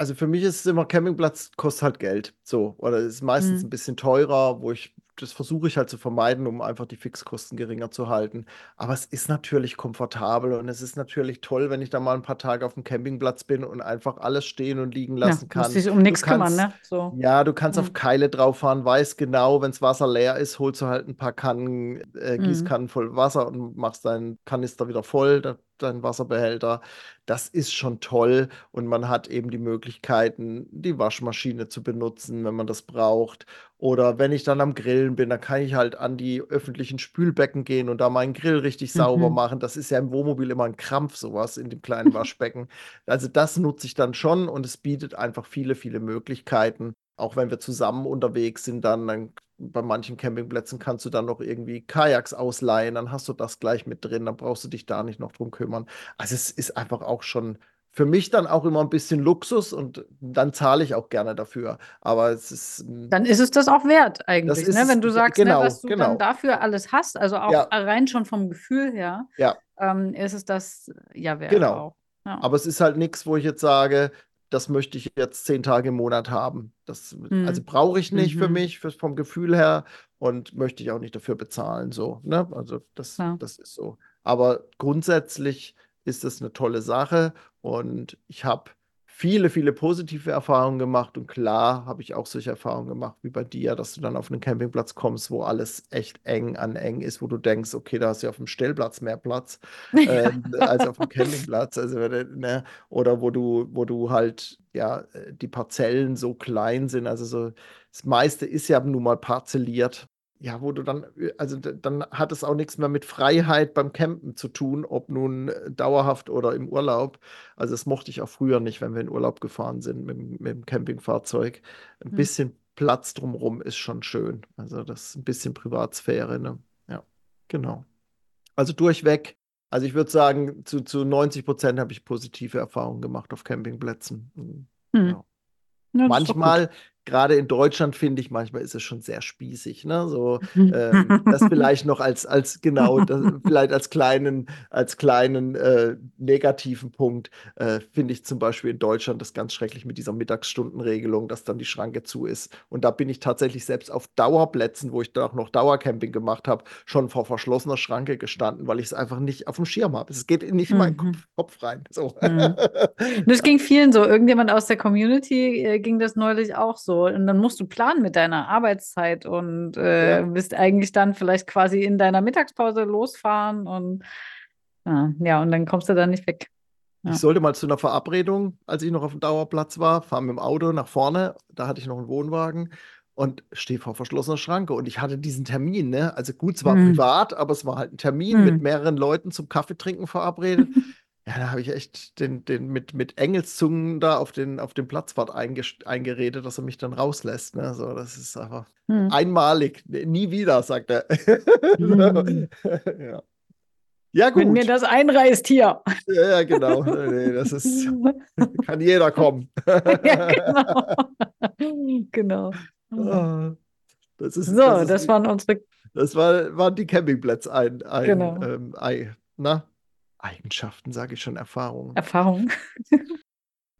also für mich ist es immer, Campingplatz kostet halt Geld. So. Oder ist meistens mhm. ein bisschen teurer, wo ich, das versuche ich halt zu vermeiden, um einfach die Fixkosten geringer zu halten. Aber es ist natürlich komfortabel und es ist natürlich toll, wenn ich da mal ein paar Tage auf dem Campingplatz bin und einfach alles stehen und liegen lassen ja, kann. Musst dich um nichts kümmern, ne? So. Ja, du kannst mhm. auf Keile drauf fahren, weißt genau, wenn das Wasser leer ist, holst du halt ein paar Kannen, äh, mhm. Gießkannen voll Wasser und machst deinen Kanister wieder voll. Da deinen Wasserbehälter. Das ist schon toll und man hat eben die Möglichkeiten, die Waschmaschine zu benutzen, wenn man das braucht. Oder wenn ich dann am Grillen bin, dann kann ich halt an die öffentlichen Spülbecken gehen und da meinen Grill richtig sauber mhm. machen. Das ist ja im Wohnmobil immer ein Krampf, sowas in dem kleinen Waschbecken. also das nutze ich dann schon und es bietet einfach viele, viele Möglichkeiten. Auch wenn wir zusammen unterwegs sind, dann, dann bei manchen Campingplätzen kannst du dann noch irgendwie Kajaks ausleihen, dann hast du das gleich mit drin, dann brauchst du dich da nicht noch drum kümmern. Also es ist einfach auch schon für mich dann auch immer ein bisschen Luxus und dann zahle ich auch gerne dafür. Aber es ist. Dann ist es das auch wert eigentlich, ne? wenn du sagst, genau, ne, was du genau. dann dafür alles hast, also auch ja. rein schon vom Gefühl her, ja. ähm, ist es das ja wert genau. Ja. Aber es ist halt nichts, wo ich jetzt sage, das möchte ich jetzt zehn Tage im Monat haben. Das, mhm. Also brauche ich nicht mhm. für mich, für, vom Gefühl her und möchte ich auch nicht dafür bezahlen. So, ne? Also das, ja. das ist so. Aber grundsätzlich ist das eine tolle Sache und ich habe viele, viele positive Erfahrungen gemacht und klar habe ich auch solche Erfahrungen gemacht wie bei dir, dass du dann auf einen Campingplatz kommst, wo alles echt eng an eng ist, wo du denkst, okay, da hast du auf dem Stellplatz mehr Platz äh, als auf dem Campingplatz, also ne, oder wo du, wo du halt ja die Parzellen so klein sind, also so das meiste ist ja nun mal parzelliert ja, wo du dann, äh, also dann hat es auch nichts mehr mit Freiheit beim Campen zu tun, ob nun äh, dauerhaft oder im Urlaub. Also das mochte ich auch früher nicht, wenn wir in Urlaub gefahren sind mit, mit dem Campingfahrzeug. Ein hm. bisschen Platz drumherum ist schon schön. Also das ist ein bisschen Privatsphäre, ne? Ja, genau. Also durchweg. Also ich würde sagen, zu, zu 90 Prozent habe ich positive Erfahrungen gemacht auf Campingplätzen. Hm. Ja. Ja, Manchmal gerade in Deutschland finde ich, manchmal ist es schon sehr spießig. Ne? So, ähm, das vielleicht noch als, als genau, das, vielleicht als kleinen, als kleinen äh, negativen Punkt äh, finde ich zum Beispiel in Deutschland das ganz schrecklich mit dieser Mittagsstundenregelung, dass dann die Schranke zu ist. Und da bin ich tatsächlich selbst auf Dauerplätzen, wo ich da auch noch Dauercamping gemacht habe, schon vor verschlossener Schranke gestanden, weil ich es einfach nicht auf dem Schirm habe. Es geht nicht in meinen mhm. Kopf, rein. So. Mhm. Das ging vielen so. Irgendjemand aus der Community äh, ging das neulich auch so so. Und dann musst du planen mit deiner Arbeitszeit und äh, ja. bist eigentlich dann vielleicht quasi in deiner Mittagspause losfahren und ja, ja und dann kommst du da nicht weg. Ja. Ich sollte mal zu einer Verabredung, als ich noch auf dem Dauerplatz war, fahre mit dem Auto nach vorne, da hatte ich noch einen Wohnwagen und stehe vor verschlossener Schranke. Und ich hatte diesen Termin, ne? Also gut, es war hm. privat, aber es war halt ein Termin hm. mit mehreren Leuten zum Kaffeetrinken verabredet. Ja, da habe ich echt den, den mit, mit Engelszungen da auf den, auf den Platzwart eingeredet, dass er mich dann rauslässt. Ne? So, das ist einfach hm. einmalig. Nie wieder, sagt er. Hm. ja. ja. gut. Wenn mir das einreißt hier. Ja, ja genau. Nee, das ist, kann jeder kommen. ja, genau. genau. Ah, das ist, so, das, ist, das waren unsere. Das war, waren die Campingplätze ein, ein, genau. ähm, ein, na, Eigenschaften, sage ich schon, Erfahrungen. Erfahrungen.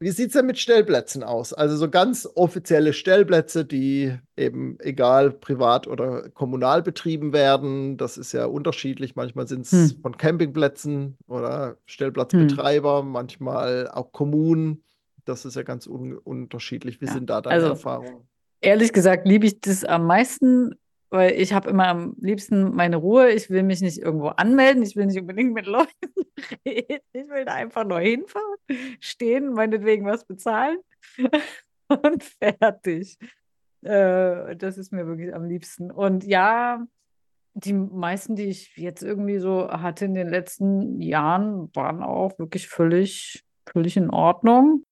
Wie sieht es denn mit Stellplätzen aus? Also so ganz offizielle Stellplätze, die eben egal privat oder kommunal betrieben werden. Das ist ja unterschiedlich. Manchmal sind es hm. von Campingplätzen oder Stellplatzbetreiber, hm. manchmal auch Kommunen. Das ist ja ganz un unterschiedlich. Wie ja. sind da deine also, Erfahrungen? Ehrlich gesagt liebe ich das am meisten, weil ich habe immer am liebsten meine Ruhe. Ich will mich nicht irgendwo anmelden. Ich will nicht unbedingt mit Leuten reden. Ich will da einfach nur hinfahren, stehen, meinetwegen was bezahlen und fertig. Äh, das ist mir wirklich am liebsten. Und ja, die meisten, die ich jetzt irgendwie so hatte in den letzten Jahren, waren auch wirklich völlig, völlig in Ordnung.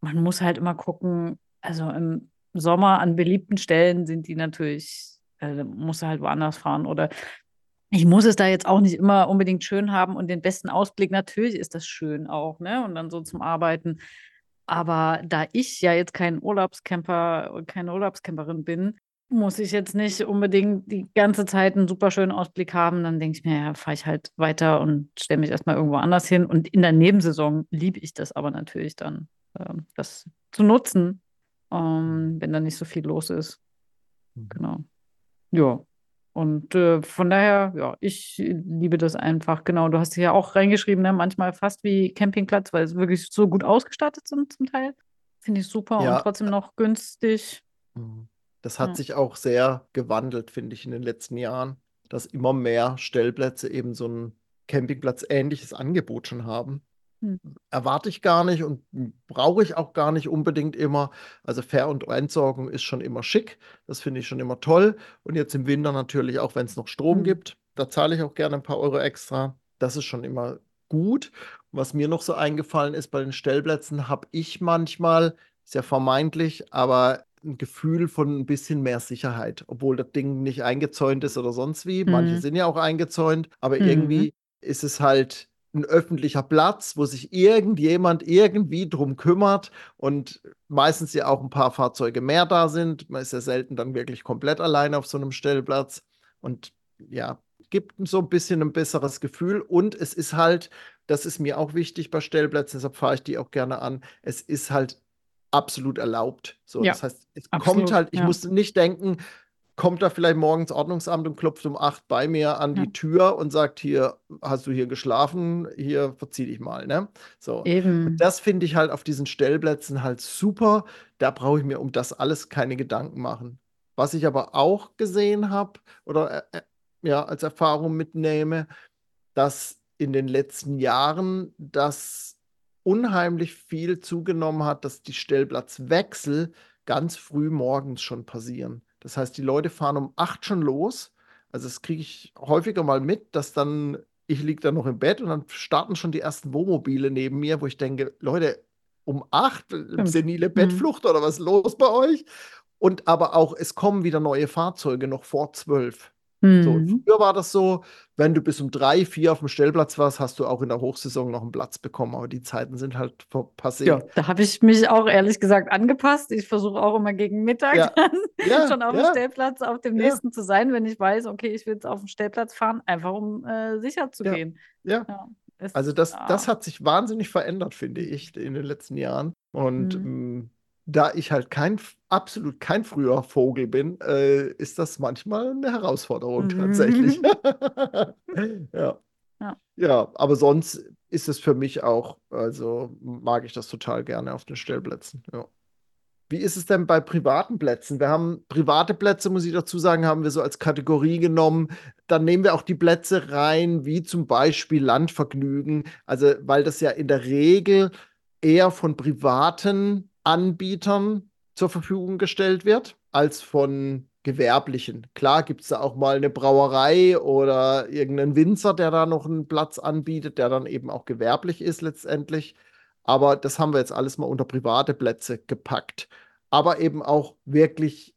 Man muss halt immer gucken, also im Sommer an beliebten Stellen sind die natürlich äh, musst du halt woanders fahren. Oder ich muss es da jetzt auch nicht immer unbedingt schön haben und den besten Ausblick. Natürlich ist das schön auch, ne? Und dann so zum Arbeiten. Aber da ich ja jetzt kein Urlaubscamper, keine Urlaubscamperin bin, muss ich jetzt nicht unbedingt die ganze Zeit einen super schönen Ausblick haben. Dann denke ich mir, ja, fahre ich halt weiter und stelle mich erstmal irgendwo anders hin. Und in der Nebensaison liebe ich das aber natürlich dann, äh, das zu nutzen, ähm, wenn da nicht so viel los ist. Mhm. Genau. Ja. Und äh, von daher, ja, ich liebe das einfach. Genau, du hast ja auch reingeschrieben, ne? manchmal fast wie Campingplatz, weil es wirklich so gut ausgestattet sind zum Teil. Finde ich super ja. und trotzdem noch günstig. Mhm. Das hat ja. sich auch sehr gewandelt, finde ich, in den letzten Jahren, dass immer mehr Stellplätze eben so ein Campingplatz-ähnliches Angebot schon haben. Hm. Erwarte ich gar nicht und brauche ich auch gar nicht unbedingt immer. Also Fair- und Entsorgung ist schon immer schick. Das finde ich schon immer toll. Und jetzt im Winter natürlich, auch wenn es noch Strom hm. gibt, da zahle ich auch gerne ein paar Euro extra. Das ist schon immer gut. Was mir noch so eingefallen ist bei den Stellplätzen, habe ich manchmal, ist ja vermeintlich, aber ein Gefühl von ein bisschen mehr Sicherheit, obwohl das Ding nicht eingezäunt ist oder sonst wie. Manche hm. sind ja auch eingezäunt, aber mhm. irgendwie ist es halt ein öffentlicher Platz, wo sich irgendjemand irgendwie drum kümmert und meistens ja auch ein paar Fahrzeuge mehr da sind. Man ist ja selten dann wirklich komplett alleine auf so einem Stellplatz und ja, gibt so ein bisschen ein besseres Gefühl und es ist halt, das ist mir auch wichtig bei Stellplätzen, deshalb fahre ich die auch gerne an. Es ist halt absolut erlaubt. So, ja, das heißt, es absolut, kommt halt, ich ja. musste nicht denken, kommt da vielleicht morgens Ordnungsamt und klopft um acht bei mir an die Tür und sagt, hier, hast du hier geschlafen, hier verzieh dich mal, ne? So. Eben. Und das finde ich halt auf diesen Stellplätzen halt super. Da brauche ich mir um das alles keine Gedanken machen. Was ich aber auch gesehen habe oder äh, äh, ja, als Erfahrung mitnehme, dass in den letzten Jahren das unheimlich viel zugenommen hat, dass die Stellplatzwechsel ganz früh morgens schon passieren. Das heißt, die Leute fahren um acht schon los. Also das kriege ich häufiger mal mit, dass dann, ich liege dann noch im Bett und dann starten schon die ersten Wohnmobile neben mir, wo ich denke, Leute, um acht, senile mhm. Bettflucht oder was ist los bei euch? Und aber auch, es kommen wieder neue Fahrzeuge noch vor zwölf. So, mhm. früher war das so, wenn du bis um drei, vier auf dem Stellplatz warst, hast du auch in der Hochsaison noch einen Platz bekommen. Aber die Zeiten sind halt passé. Ja, da habe ich mich auch ehrlich gesagt angepasst. Ich versuche auch immer gegen Mittag ja. ja, schon auf ja. dem Stellplatz auf dem nächsten zu sein, wenn ich weiß, okay, ich will jetzt auf dem Stellplatz fahren, einfach um äh, sicher zu gehen. Ja. also das, das hat sich wahnsinnig verändert, finde ich, in den letzten Jahren. Und mhm. Da ich halt kein, absolut kein früher Vogel bin, äh, ist das manchmal eine Herausforderung mhm. tatsächlich. ja. ja. Ja, aber sonst ist es für mich auch, also mag ich das total gerne auf den Stellplätzen. Ja. Wie ist es denn bei privaten Plätzen? Wir haben private Plätze, muss ich dazu sagen, haben wir so als Kategorie genommen. Dann nehmen wir auch die Plätze rein, wie zum Beispiel Landvergnügen. Also, weil das ja in der Regel eher von privaten Anbietern zur Verfügung gestellt wird, als von gewerblichen. Klar gibt es da auch mal eine Brauerei oder irgendeinen Winzer, der da noch einen Platz anbietet, der dann eben auch gewerblich ist letztendlich. Aber das haben wir jetzt alles mal unter private Plätze gepackt. Aber eben auch wirklich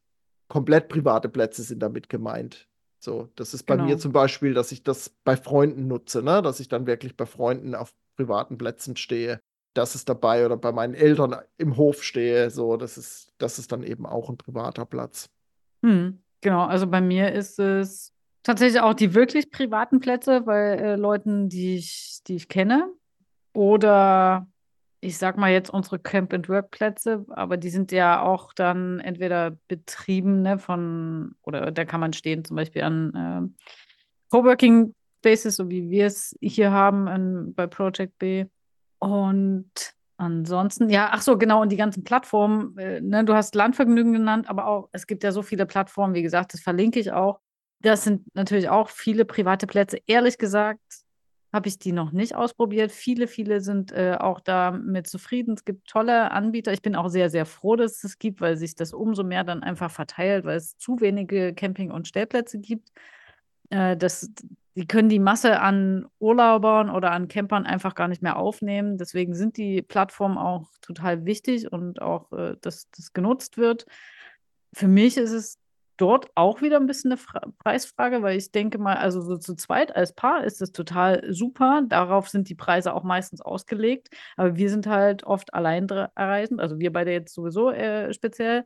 komplett private Plätze sind damit gemeint. So, das ist bei genau. mir zum Beispiel, dass ich das bei Freunden nutze, ne? dass ich dann wirklich bei Freunden auf privaten Plätzen stehe das ist dabei oder bei meinen Eltern im Hof stehe. So, das ist, das ist dann eben auch ein privater Platz. Hm, genau, also bei mir ist es tatsächlich auch die wirklich privaten Plätze, bei äh, Leuten, die ich, die ich kenne. Oder ich sag mal jetzt unsere Camp-and-Work-Plätze, aber die sind ja auch dann entweder betrieben ne, von, oder da kann man stehen, zum Beispiel an äh, Coworking Spaces, so wie wir es hier haben an, bei Project B. Und ansonsten, ja, ach so, genau, und die ganzen Plattformen, äh, ne, du hast Landvergnügen genannt, aber auch, es gibt ja so viele Plattformen, wie gesagt, das verlinke ich auch. Das sind natürlich auch viele private Plätze. Ehrlich gesagt, habe ich die noch nicht ausprobiert. Viele, viele sind äh, auch damit zufrieden. Es gibt tolle Anbieter. Ich bin auch sehr, sehr froh, dass es es gibt, weil sich das umso mehr dann einfach verteilt, weil es zu wenige Camping- und Stellplätze gibt. Äh, das, die können die Masse an Urlaubern oder an Campern einfach gar nicht mehr aufnehmen. Deswegen sind die Plattformen auch total wichtig und auch, äh, dass das genutzt wird. Für mich ist es dort auch wieder ein bisschen eine Fra Preisfrage, weil ich denke mal, also so zu zweit als Paar ist es total super. Darauf sind die Preise auch meistens ausgelegt. Aber wir sind halt oft alleinreisend, also wir beide jetzt sowieso äh, speziell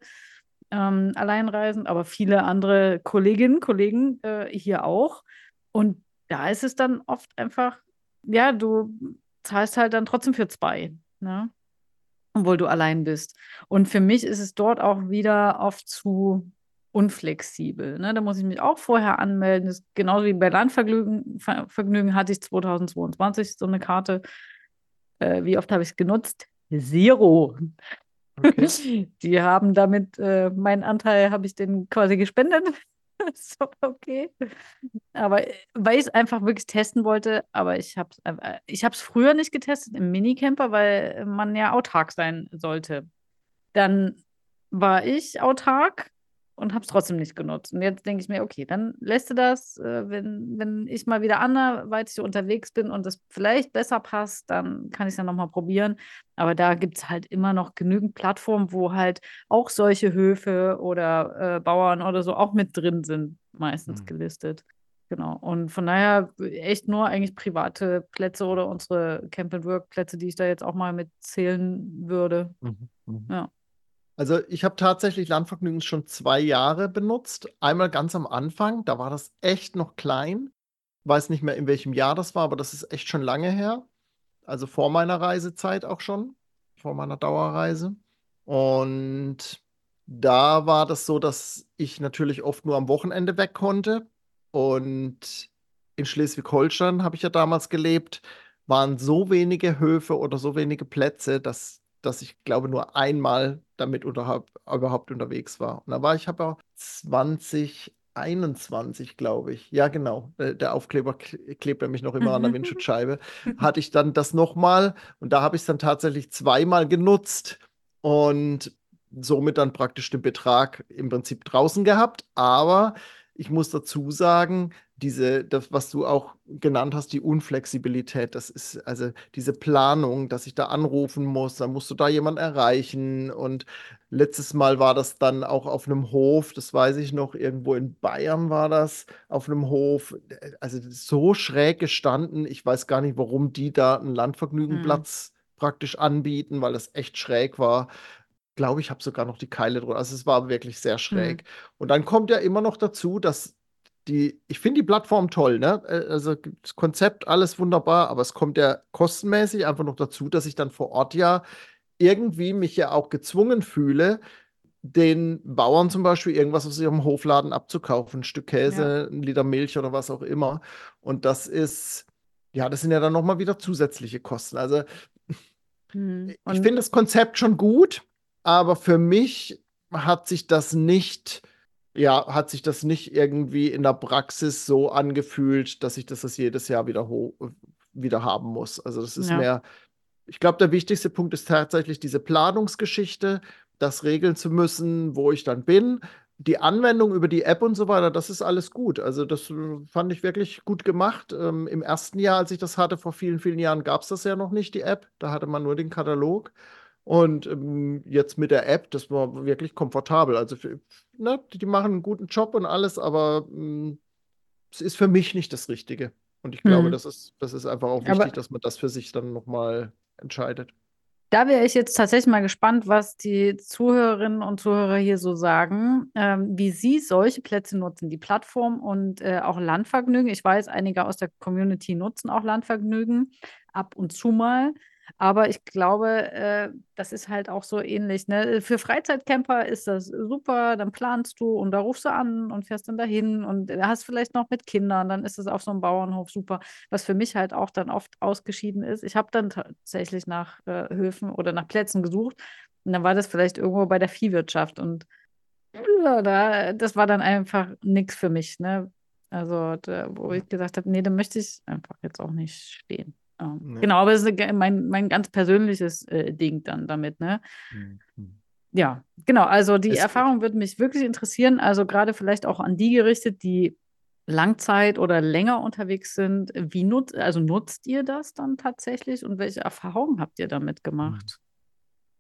ähm, alleinreisend, aber viele andere Kolleginnen, Kollegen äh, hier auch. Und da ist es dann oft einfach, ja, du zahlst halt dann trotzdem für zwei, ne? Obwohl du allein bist. Und für mich ist es dort auch wieder oft zu unflexibel. Ne? Da muss ich mich auch vorher anmelden. Das ist genauso wie bei Landvergnügen Vergnügen hatte ich 2022 so eine Karte. Äh, wie oft habe ich es genutzt? Zero. Okay. Die haben damit, äh, meinen Anteil habe ich denen quasi gespendet. so, okay. Aber äh, weil ich es einfach wirklich testen wollte, aber ich habe es äh, ich früher nicht getestet im Minicamper, weil man ja autark sein sollte. Dann war ich autark und habe es trotzdem nicht genutzt. Und jetzt denke ich mir, okay, dann lässt du das, äh, wenn, wenn ich mal wieder anderweitig unterwegs bin und das vielleicht besser passt, dann kann ich es ja nochmal probieren. Aber da gibt es halt immer noch genügend Plattformen, wo halt auch solche Höfe oder äh, Bauern oder so auch mit drin sind, meistens mhm. gelistet. genau. Und von daher echt nur eigentlich private Plätze oder unsere Camp-and-Work-Plätze, die ich da jetzt auch mal mitzählen würde. Mhm. Mhm. Ja. Also ich habe tatsächlich Landvergnügen schon zwei Jahre benutzt. Einmal ganz am Anfang, da war das echt noch klein. Weiß nicht mehr, in welchem Jahr das war, aber das ist echt schon lange her. Also vor meiner Reisezeit auch schon, vor meiner Dauerreise. Und da war das so, dass ich natürlich oft nur am Wochenende weg konnte. Und in Schleswig-Holstein habe ich ja damals gelebt, waren so wenige Höfe oder so wenige Plätze, dass, dass ich glaube nur einmal damit unter, überhaupt unterwegs war. Und da war ich aber 2021, glaube ich. Ja, genau. Der, der Aufkleber klebt nämlich noch immer an der Windschutzscheibe. Hatte ich dann das nochmal und da habe ich es dann tatsächlich zweimal genutzt und somit dann praktisch den Betrag im Prinzip draußen gehabt. Aber ich muss dazu sagen, diese, das, was du auch genannt hast, die Unflexibilität, das ist also diese Planung, dass ich da anrufen muss, dann musst du da jemanden erreichen. Und letztes Mal war das dann auch auf einem Hof, das weiß ich noch, irgendwo in Bayern war das, auf einem Hof, also so schräg gestanden, ich weiß gar nicht, warum die da einen Landvergnügenplatz mhm. praktisch anbieten, weil das echt schräg war glaube ich, habe sogar noch die Keile drunter. Also es war wirklich sehr schräg. Mhm. Und dann kommt ja immer noch dazu, dass die, ich finde die Plattform toll, ne? Äh, also das Konzept, alles wunderbar, aber es kommt ja kostenmäßig einfach noch dazu, dass ich dann vor Ort ja irgendwie mich ja auch gezwungen fühle, den Bauern zum Beispiel irgendwas aus ihrem Hofladen abzukaufen, ein Stück Käse, ja. ein Liter Milch oder was auch immer. Und das ist, ja, das sind ja dann nochmal wieder zusätzliche Kosten. Also hm. ich finde das Konzept schon gut, aber für mich hat sich das nicht, ja, hat sich das nicht irgendwie in der Praxis so angefühlt, dass ich das, das jedes Jahr wieder, wieder haben muss. Also das ist ja. mehr, ich glaube, der wichtigste Punkt ist tatsächlich diese Planungsgeschichte, das regeln zu müssen, wo ich dann bin. Die Anwendung über die App und so weiter, das ist alles gut. Also das äh, fand ich wirklich gut gemacht. Ähm, Im ersten Jahr, als ich das hatte, vor vielen, vielen Jahren, gab es das ja noch nicht, die App. Da hatte man nur den Katalog. Und ähm, jetzt mit der App, das war wirklich komfortabel. Also, für, ne, die machen einen guten Job und alles, aber ähm, es ist für mich nicht das Richtige. Und ich glaube, mhm. das, ist, das ist einfach auch wichtig, aber dass man das für sich dann nochmal entscheidet. Da wäre ich jetzt tatsächlich mal gespannt, was die Zuhörerinnen und Zuhörer hier so sagen, ähm, wie sie solche Plätze nutzen, die Plattform und äh, auch Landvergnügen. Ich weiß, einige aus der Community nutzen auch Landvergnügen ab und zu mal. Aber ich glaube, äh, das ist halt auch so ähnlich. Ne? Für Freizeitcamper ist das super, dann planst du und da rufst du an und fährst dann dahin und hast vielleicht noch mit Kindern, dann ist es auf so einem Bauernhof super. Was für mich halt auch dann oft ausgeschieden ist. Ich habe dann tatsächlich nach äh, Höfen oder nach Plätzen gesucht und dann war das vielleicht irgendwo bei der Viehwirtschaft und ja, da, das war dann einfach nichts für mich. Ne? Also, da, wo ich gesagt habe, nee, da möchte ich einfach jetzt auch nicht stehen. Ähm, ja. Genau, aber es ist mein, mein ganz persönliches äh, Ding dann damit, ne? Mhm. Ja, genau. Also die es Erfahrung würde mich wirklich interessieren. Also gerade vielleicht auch an die gerichtet, die Langzeit oder länger unterwegs sind. Wie nutzt, also nutzt ihr das dann tatsächlich und welche Erfahrungen habt ihr damit gemacht? Mhm.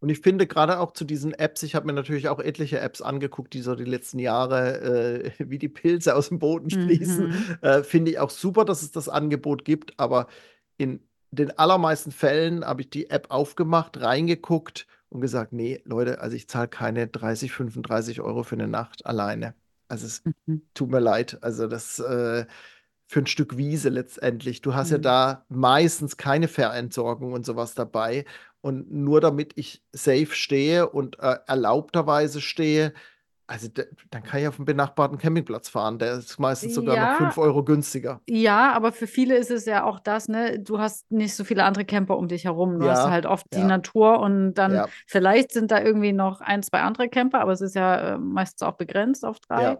Und ich finde gerade auch zu diesen Apps, ich habe mir natürlich auch etliche Apps angeguckt, die so die letzten Jahre äh, wie die Pilze aus dem Boden sprießen. Mhm. Äh, finde ich auch super, dass es das Angebot gibt, aber in den allermeisten Fällen habe ich die App aufgemacht, reingeguckt und gesagt, nee, Leute, also ich zahle keine 30, 35 Euro für eine Nacht alleine. Also es mhm. tut mir leid. Also das äh, für ein Stück Wiese letztendlich. Du hast mhm. ja da meistens keine Verentsorgung und sowas dabei. Und nur damit ich safe stehe und äh, erlaubterweise stehe, also dann kann ich auf einen benachbarten Campingplatz fahren. Der ist meistens sogar ja, noch 5 Euro günstiger. Ja, aber für viele ist es ja auch das, ne? Du hast nicht so viele andere Camper um dich herum. Du ja, hast halt oft ja. die Natur und dann vielleicht sind da irgendwie noch ein, zwei andere Camper, aber es ist ja äh, meistens auch begrenzt auf drei.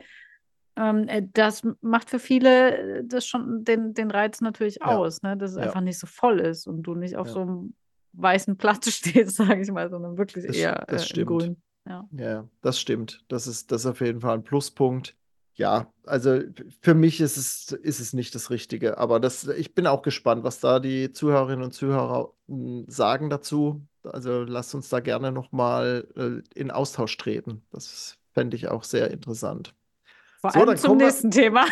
Ähm, äh, das macht für viele äh, das schon den, den Reiz natürlich aus, ne? dass es einfach nicht so voll ist und du nicht auf so einem weißen Platz stehst, sage ich mal, sondern wirklich das, eher das äh, grün. Ja. ja, das stimmt. Das ist, das ist auf jeden Fall ein Pluspunkt. Ja, also für mich ist es, ist es nicht das Richtige. Aber das, ich bin auch gespannt, was da die Zuhörerinnen und Zuhörer hm, sagen dazu. Also lasst uns da gerne nochmal äh, in Austausch treten. Das fände ich auch sehr interessant. Vor allem so, zum nächsten wir... Thema.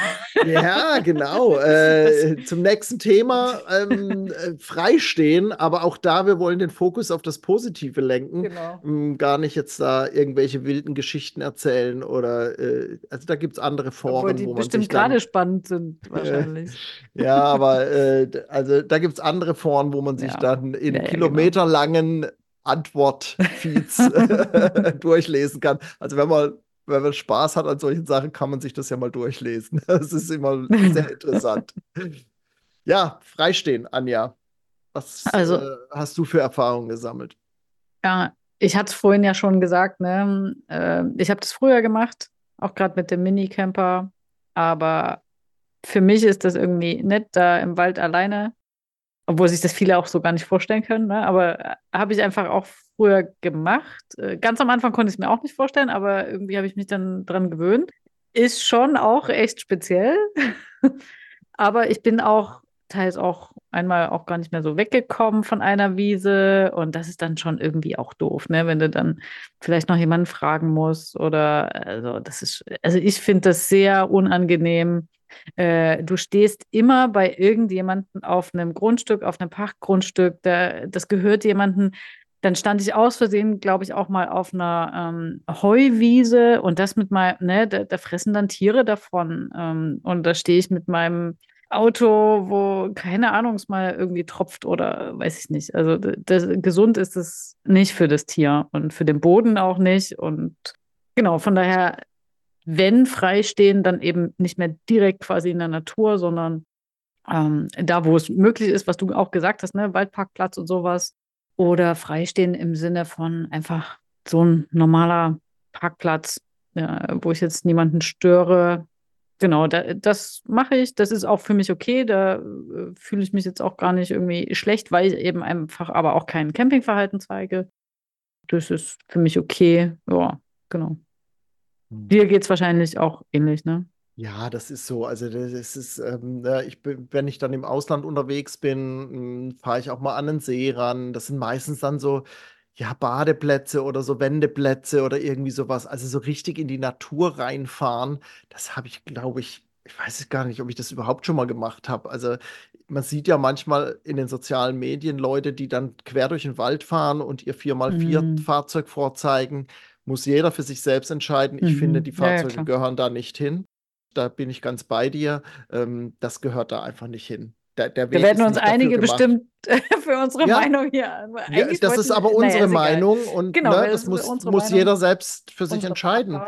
Ja, genau. Äh, zum nächsten Thema ähm, äh, freistehen, aber auch da, wir wollen den Fokus auf das Positive lenken. Genau. Ähm, gar nicht jetzt da irgendwelche wilden Geschichten erzählen oder äh, also da gibt es andere Foren, die wo man bestimmt gerade spannend sind, wahrscheinlich. ja, aber äh, also da gibt es andere Foren, wo man sich ja. dann in ja, kilometerlangen genau. Antwortfeeds durchlesen kann. Also wenn man wenn man Spaß hat an solchen Sachen, kann man sich das ja mal durchlesen. Das ist immer sehr interessant. ja, freistehen, Anja. Was also, äh, hast du für Erfahrungen gesammelt? Ja, ich hatte es vorhin ja schon gesagt, ne? Äh, ich habe das früher gemacht, auch gerade mit dem Minicamper. Aber für mich ist das irgendwie nett, da im Wald alleine obwohl sich das viele auch so gar nicht vorstellen können. Ne? Aber äh, habe ich einfach auch früher gemacht. Äh, ganz am Anfang konnte ich es mir auch nicht vorstellen, aber irgendwie habe ich mich dann dran gewöhnt. Ist schon auch echt speziell. aber ich bin auch teils auch einmal auch gar nicht mehr so weggekommen von einer Wiese und das ist dann schon irgendwie auch doof, ne? Wenn du dann vielleicht noch jemanden fragen musst oder also das ist, also ich finde das sehr unangenehm, äh, du stehst immer bei irgendjemandem auf einem Grundstück, auf einem Pachtgrundstück, der, das gehört jemandem. Dann stand ich aus Versehen, glaube ich, auch mal auf einer ähm, Heuwiese und das mit meinem, ne, da, da, fressen dann Tiere davon. Ähm, und da stehe ich mit meinem Auto, wo keine Ahnung, es mal irgendwie tropft oder weiß ich nicht. Also das, gesund ist es nicht für das Tier und für den Boden auch nicht. Und genau, von daher wenn freistehen, dann eben nicht mehr direkt quasi in der Natur, sondern ähm, da, wo es möglich ist, was du auch gesagt hast, ne, Waldparkplatz und sowas. Oder freistehen im Sinne von einfach so ein normaler Parkplatz, ja, wo ich jetzt niemanden störe. Genau, da, das mache ich. Das ist auch für mich okay. Da äh, fühle ich mich jetzt auch gar nicht irgendwie schlecht, weil ich eben einfach aber auch kein Campingverhalten zeige. Das ist für mich okay. Ja, genau. Hm. Dir geht es wahrscheinlich auch ähnlich, ne? Ja, das ist so. Also das ist, ähm, ich bin, wenn ich dann im Ausland unterwegs bin, hm, fahre ich auch mal an den See ran. Das sind meistens dann so, ja, Badeplätze oder so Wendeplätze oder irgendwie sowas. Also so richtig in die Natur reinfahren, das habe ich, glaube ich, ich weiß es gar nicht, ob ich das überhaupt schon mal gemacht habe. Also man sieht ja manchmal in den sozialen Medien Leute, die dann quer durch den Wald fahren und ihr 4x4-Fahrzeug mhm. vorzeigen muss jeder für sich selbst entscheiden. Ich mhm. finde, die Fahrzeuge ja, gehören da nicht hin. Da bin ich ganz bei dir. Ähm, das gehört da einfach nicht hin. Der, der da werden uns einige bestimmt für unsere ja. Meinung hier. Ja, das ist aber unsere naja, Meinung und genau, ne, das, das muss, muss jeder selbst für sich entscheiden.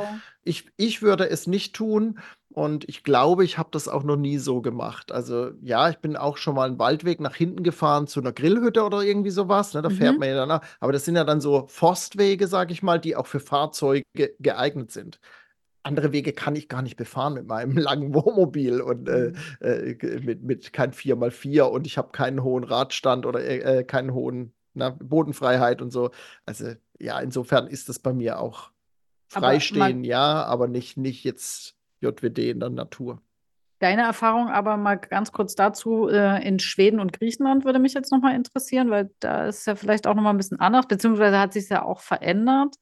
Ich, ich würde es nicht tun und ich glaube, ich habe das auch noch nie so gemacht. Also ja, ich bin auch schon mal einen Waldweg nach hinten gefahren zu einer Grillhütte oder irgendwie sowas. Ne? Da mhm. fährt man ja danach. Aber das sind ja dann so Forstwege, sage ich mal, die auch für Fahrzeuge geeignet sind andere Wege kann ich gar nicht befahren mit meinem langen Wohnmobil und äh, mhm. äh, mit, mit kein 4x4 und ich habe keinen hohen Radstand oder äh, äh, keinen hohen na, Bodenfreiheit und so. Also ja, insofern ist das bei mir auch freistehen, aber ja, aber nicht, nicht jetzt JWD in der Natur. Deine Erfahrung aber mal ganz kurz dazu, äh, in Schweden und Griechenland würde mich jetzt nochmal interessieren, weil da ist ja vielleicht auch nochmal ein bisschen anders, beziehungsweise hat sich ja auch verändert.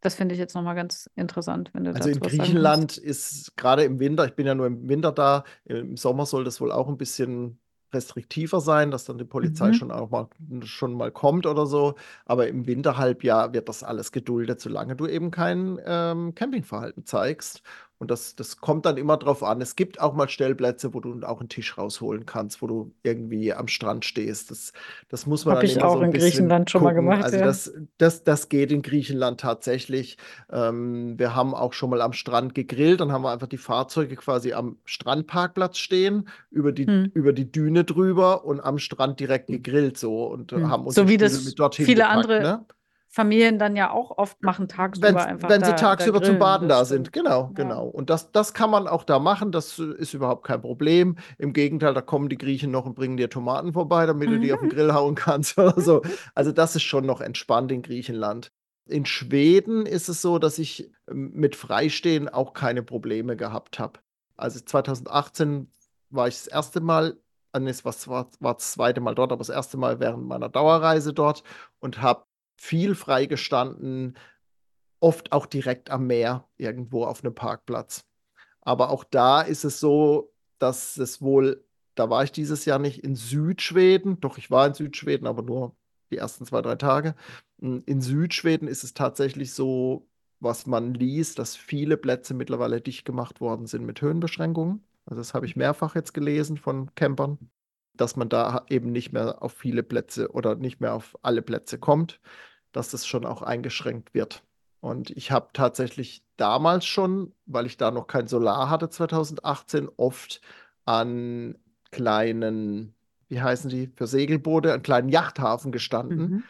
Das finde ich jetzt nochmal ganz interessant, wenn du Also in Griechenland ist gerade im Winter, ich bin ja nur im Winter da, im Sommer soll das wohl auch ein bisschen restriktiver sein, dass dann die Polizei mhm. schon auch mal schon mal kommt oder so. Aber im Winterhalbjahr wird das alles geduldet, solange du eben kein ähm, Campingverhalten zeigst. Und das, das kommt dann immer drauf an. Es gibt auch mal Stellplätze, wo du auch einen Tisch rausholen kannst, wo du irgendwie am Strand stehst. Das, das muss man Hab dann ich auch so in Griechenland schon mal gemacht. Also ja. das, das, das geht in Griechenland tatsächlich. Ähm, wir haben auch schon mal am Strand gegrillt. Dann haben wir einfach die Fahrzeuge quasi am Strandparkplatz stehen, über die, hm. über die Düne drüber und am Strand direkt gegrillt so und hm. haben uns so wie das mit dorthin viele gepackt, andere ne? Familien dann ja auch oft machen tagsüber wenn, einfach. Wenn sie da, tagsüber da zum Baden da sind, genau, ja. genau. Und das, das kann man auch da machen, das ist überhaupt kein Problem. Im Gegenteil, da kommen die Griechen noch und bringen dir Tomaten vorbei, damit mhm. du die auf den mhm. Grill hauen kannst oder so. Also das ist schon noch entspannt in Griechenland. In Schweden ist es so, dass ich ähm, mit Freistehen auch keine Probleme gehabt habe. Also 2018 war ich das erste Mal, äh, es war, war das zweite Mal dort, aber das erste Mal während meiner Dauerreise dort und habe viel freigestanden, oft auch direkt am Meer, irgendwo auf einem Parkplatz. Aber auch da ist es so, dass es wohl, da war ich dieses Jahr nicht in Südschweden, doch ich war in Südschweden, aber nur die ersten zwei, drei Tage. Hm, in Südschweden ist es tatsächlich so, was man liest, dass viele Plätze mittlerweile dicht gemacht worden sind mit Höhenbeschränkungen. Also das habe ich mehrfach jetzt gelesen von Campern, dass man da eben nicht mehr auf viele Plätze oder nicht mehr auf alle Plätze kommt, dass das schon auch eingeschränkt wird. Und ich habe tatsächlich damals schon, weil ich da noch kein Solar hatte 2018, oft an kleinen, wie heißen die, für Segelboote, an kleinen Yachthafen gestanden mhm.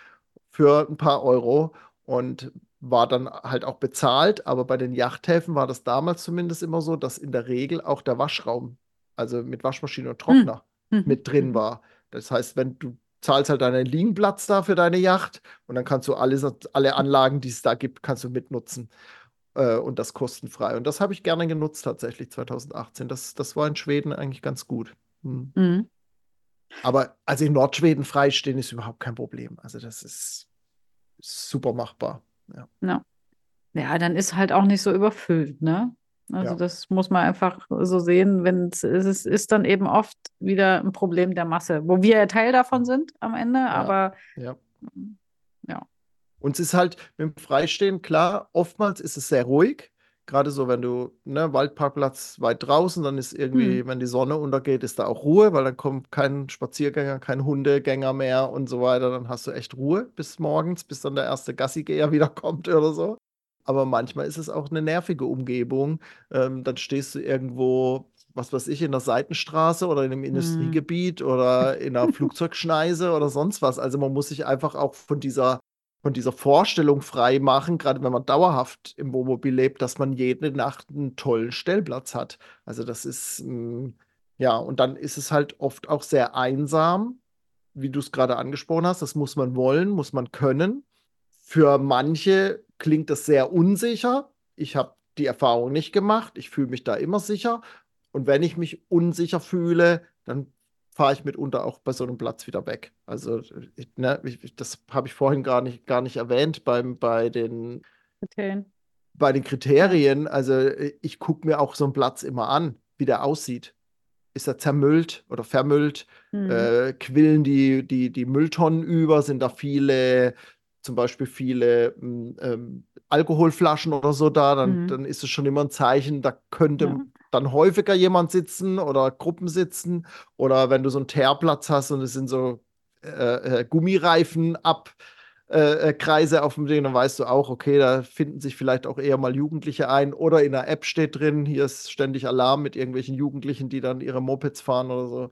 für ein paar Euro und war dann halt auch bezahlt, aber bei den Yachthäfen war das damals zumindest immer so, dass in der Regel auch der Waschraum, also mit Waschmaschine und Trockner, mhm. mit drin mhm. war. Das heißt, wenn du zahlst halt deinen Liegenplatz da für deine Yacht und dann kannst du alles, alle Anlagen, die es da gibt, kannst du mitnutzen äh, und das kostenfrei. Und das habe ich gerne genutzt tatsächlich 2018. Das, das war in Schweden eigentlich ganz gut. Hm. Mhm. Aber also in Nordschweden freistehen ist überhaupt kein Problem. Also das ist super machbar. Ja. No. ja, dann ist halt auch nicht so überfüllt, ne? Also ja. das muss man einfach so sehen, wenn es ist, ist dann eben oft wieder ein Problem der Masse, wo wir ja Teil davon sind am Ende, ja. aber ja. ja. Und es ist halt mit dem Freistehen, klar, oftmals ist es sehr ruhig. Gerade so, wenn du, ne, Waldparkplatz weit draußen, dann ist irgendwie, hm. wenn die Sonne untergeht, ist da auch Ruhe, weil dann kommt kein Spaziergänger, kein Hundegänger mehr und so weiter. Dann hast du echt Ruhe bis morgens, bis dann der erste Gassigeher wieder kommt oder so. Aber manchmal ist es auch eine nervige Umgebung. Ähm, dann stehst du irgendwo, was weiß ich, in der Seitenstraße oder in einem hm. Industriegebiet oder in einer Flugzeugschneise oder sonst was. Also man muss sich einfach auch von dieser von dieser Vorstellung frei machen, gerade wenn man dauerhaft im Wohnmobil lebt, dass man jede Nacht einen tollen Stellplatz hat. Also das ist, mh, mm, ja, und dann ist es halt oft auch sehr einsam, wie du es gerade angesprochen hast. Das muss man wollen, muss man können. Für manche klingt das sehr unsicher. Ich habe die Erfahrung nicht gemacht. Ich fühle mich da immer sicher. Und wenn ich mich unsicher fühle, dann fahre ich mitunter auch bei so einem Platz wieder weg. Also, ich, ne, ich, das habe ich vorhin gar nicht, gar nicht erwähnt beim, bei den Kriterien. Bei den Kriterien, also ich gucke mir auch so einen Platz immer an, wie der aussieht. Ist er zermüllt oder vermüllt? Mhm. Äh, quillen die, die, die Mülltonnen über? Sind da viele, zum Beispiel viele hm, ähm, Alkoholflaschen oder so da? Dann, mhm. dann ist es schon immer ein Zeichen, da könnte ja dann häufiger jemand sitzen oder Gruppen sitzen. Oder wenn du so einen Teerplatz hast und es sind so äh, äh, Gummireifen ab. Äh, äh, Kreise auf dem Ding, dann weißt du auch, okay, da finden sich vielleicht auch eher mal Jugendliche ein. Oder in der App steht drin, hier ist ständig Alarm mit irgendwelchen Jugendlichen, die dann ihre Mopeds fahren oder so.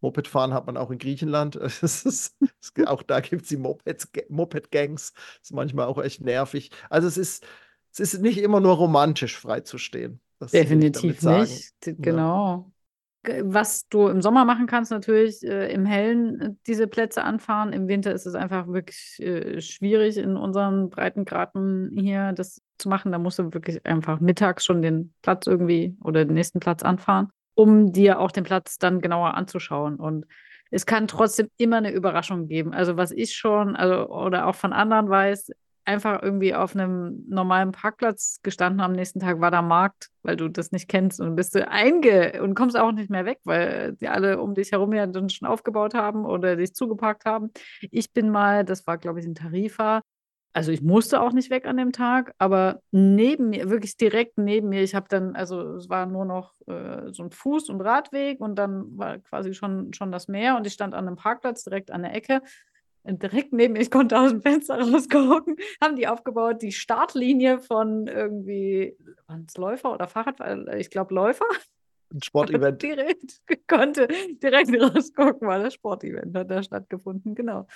Moped fahren hat man auch in Griechenland. Ist, auch da gibt es die Moped-Gangs. ist manchmal auch echt nervig. Also es ist, es ist nicht immer nur romantisch freizustehen. Das Definitiv nicht. Genau. Ja. Was du im Sommer machen kannst, natürlich äh, im Hellen äh, diese Plätze anfahren. Im Winter ist es einfach wirklich äh, schwierig, in unseren Breitengraden hier das zu machen. Da musst du wirklich einfach mittags schon den Platz irgendwie oder den nächsten Platz anfahren, um dir auch den Platz dann genauer anzuschauen. Und es kann trotzdem immer eine Überraschung geben. Also was ich schon, also oder auch von anderen weiß, einfach irgendwie auf einem normalen Parkplatz gestanden am nächsten Tag war da Markt, weil du das nicht kennst und bist du einge und kommst auch nicht mehr weg, weil die alle um dich herum ja dann schon aufgebaut haben oder dich zugeparkt haben. Ich bin mal, das war glaube ich in Tarifa, also ich musste auch nicht weg an dem Tag, aber neben mir, wirklich direkt neben mir, ich habe dann, also es war nur noch äh, so ein Fuß- und Radweg und dann war quasi schon, schon das Meer und ich stand an einem Parkplatz direkt an der Ecke direkt neben mir, ich konnte aus dem Fenster rausgucken, haben die aufgebaut, die Startlinie von irgendwie, waren es Läufer oder Fahrrad? Ich glaube Läufer. Ein Sportevent. direkt, konnte direkt rausgucken, weil das Sportevent hat da stattgefunden, genau.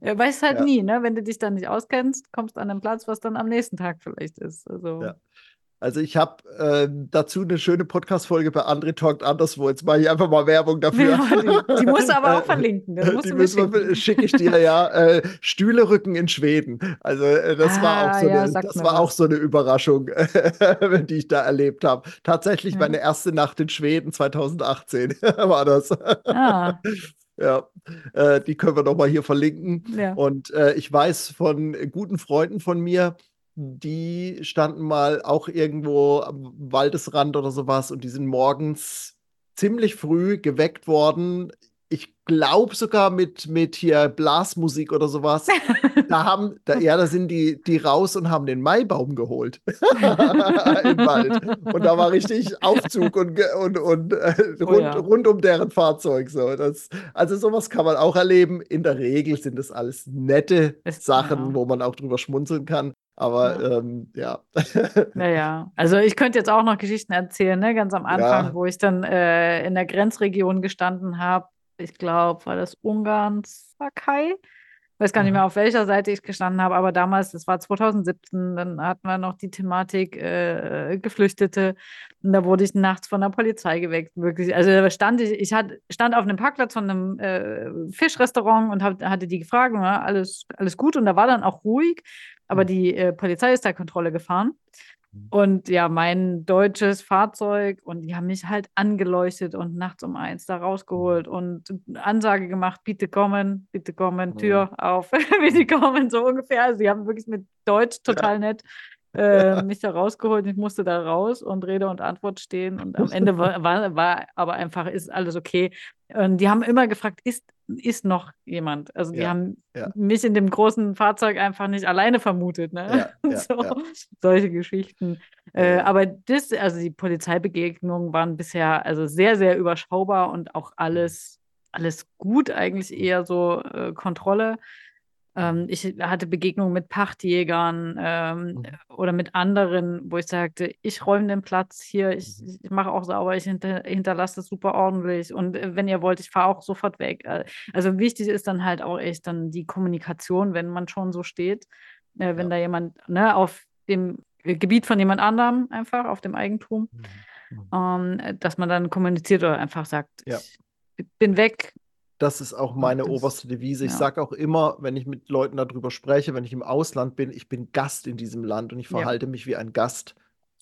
Ja, weißt halt ja. nie, ne? Wenn du dich dann nicht auskennst, kommst du an einen Platz, was dann am nächsten Tag vielleicht ist. Also. Ja. Also ich habe äh, dazu eine schöne Podcast-Folge bei Andre Talkt Anderswo. Jetzt mache ich einfach mal Werbung dafür. Ja, die, die, musst du aber auch verlinken. Das die schicke ich dir ja. Äh, Stühlerücken in Schweden. Also äh, das, ah, war, auch so ja, eine, das war auch so eine Überraschung, die ich da erlebt habe. Tatsächlich ja. meine erste Nacht in Schweden 2018 war das. Ah. Ja, äh, die können wir noch mal hier verlinken. Ja. Und äh, ich weiß von guten Freunden von mir, die standen mal auch irgendwo am Waldesrand oder sowas und die sind morgens ziemlich früh geweckt worden ich glaube sogar mit, mit hier Blasmusik oder sowas. da haben, da, ja, da sind die, die raus und haben den Maibaum geholt im Wald. Und da war richtig Aufzug und, und, und äh, oh rund, oh ja. rund um deren Fahrzeug. So. Das, also sowas kann man auch erleben. In der Regel sind das alles nette Ist, Sachen, ja. wo man auch drüber schmunzeln kann. Aber ja. Ähm, ja. Naja, also ich könnte jetzt auch noch Geschichten erzählen, ne? ganz am Anfang, ja. wo ich dann äh, in der Grenzregion gestanden habe ich glaube, war das Ungarn, Sakai. Ich weiß gar nicht mehr, auf welcher Seite ich gestanden habe, aber damals, das war 2017, dann hatten wir noch die Thematik äh, Geflüchtete. Und da wurde ich nachts von der Polizei geweckt, wirklich. Also da stand ich, ich hat, stand auf einem Parkplatz von einem äh, Fischrestaurant und hab, hatte die gefragt, na, alles, alles gut. Und da war dann auch ruhig, aber mhm. die äh, Polizei ist da Kontrolle gefahren. Mhm. Und ja, mein deutsches Fahrzeug und die haben mich halt angeleuchtet und nachts um eins da rausgeholt und Ansage gemacht, bitte kommen, bitte kommen, Tür auf, bitte kommen, so ungefähr. Also, sie haben wirklich mit Deutsch total ja. nett äh, mich da rausgeholt. Ich musste da raus und Rede und Antwort stehen. Und am Ende war, war, war aber einfach, ist alles okay. Und die haben immer gefragt, ist, ist noch jemand? Also die ja, haben ja. mich in dem großen Fahrzeug einfach nicht alleine vermutet. Ne? Ja, so, Solche Geschichten. Äh, aber das, also die Polizeibegegnungen waren bisher also sehr, sehr überschaubar und auch alles, alles gut, eigentlich eher so äh, Kontrolle. Ähm, ich hatte Begegnungen mit Pachtjägern ähm, mhm. oder mit anderen, wo ich sagte, ich räume den Platz hier, ich, mhm. ich mache auch sauber, ich hinter, hinterlasse das super ordentlich und äh, wenn ihr wollt, ich fahre auch sofort weg. Äh, also wichtig ist dann halt auch echt dann die Kommunikation, wenn man schon so steht, äh, wenn ja. da jemand ne, auf dem Gebiet von jemand anderem einfach, auf dem Eigentum, mhm. mhm. ähm, dass man dann kommuniziert oder einfach sagt, ja. ich bin weg, das ist auch meine das, oberste Devise. Ich ja. sage auch immer, wenn ich mit Leuten darüber spreche, wenn ich im Ausland bin, ich bin Gast in diesem Land und ich verhalte ja. mich wie ein Gast.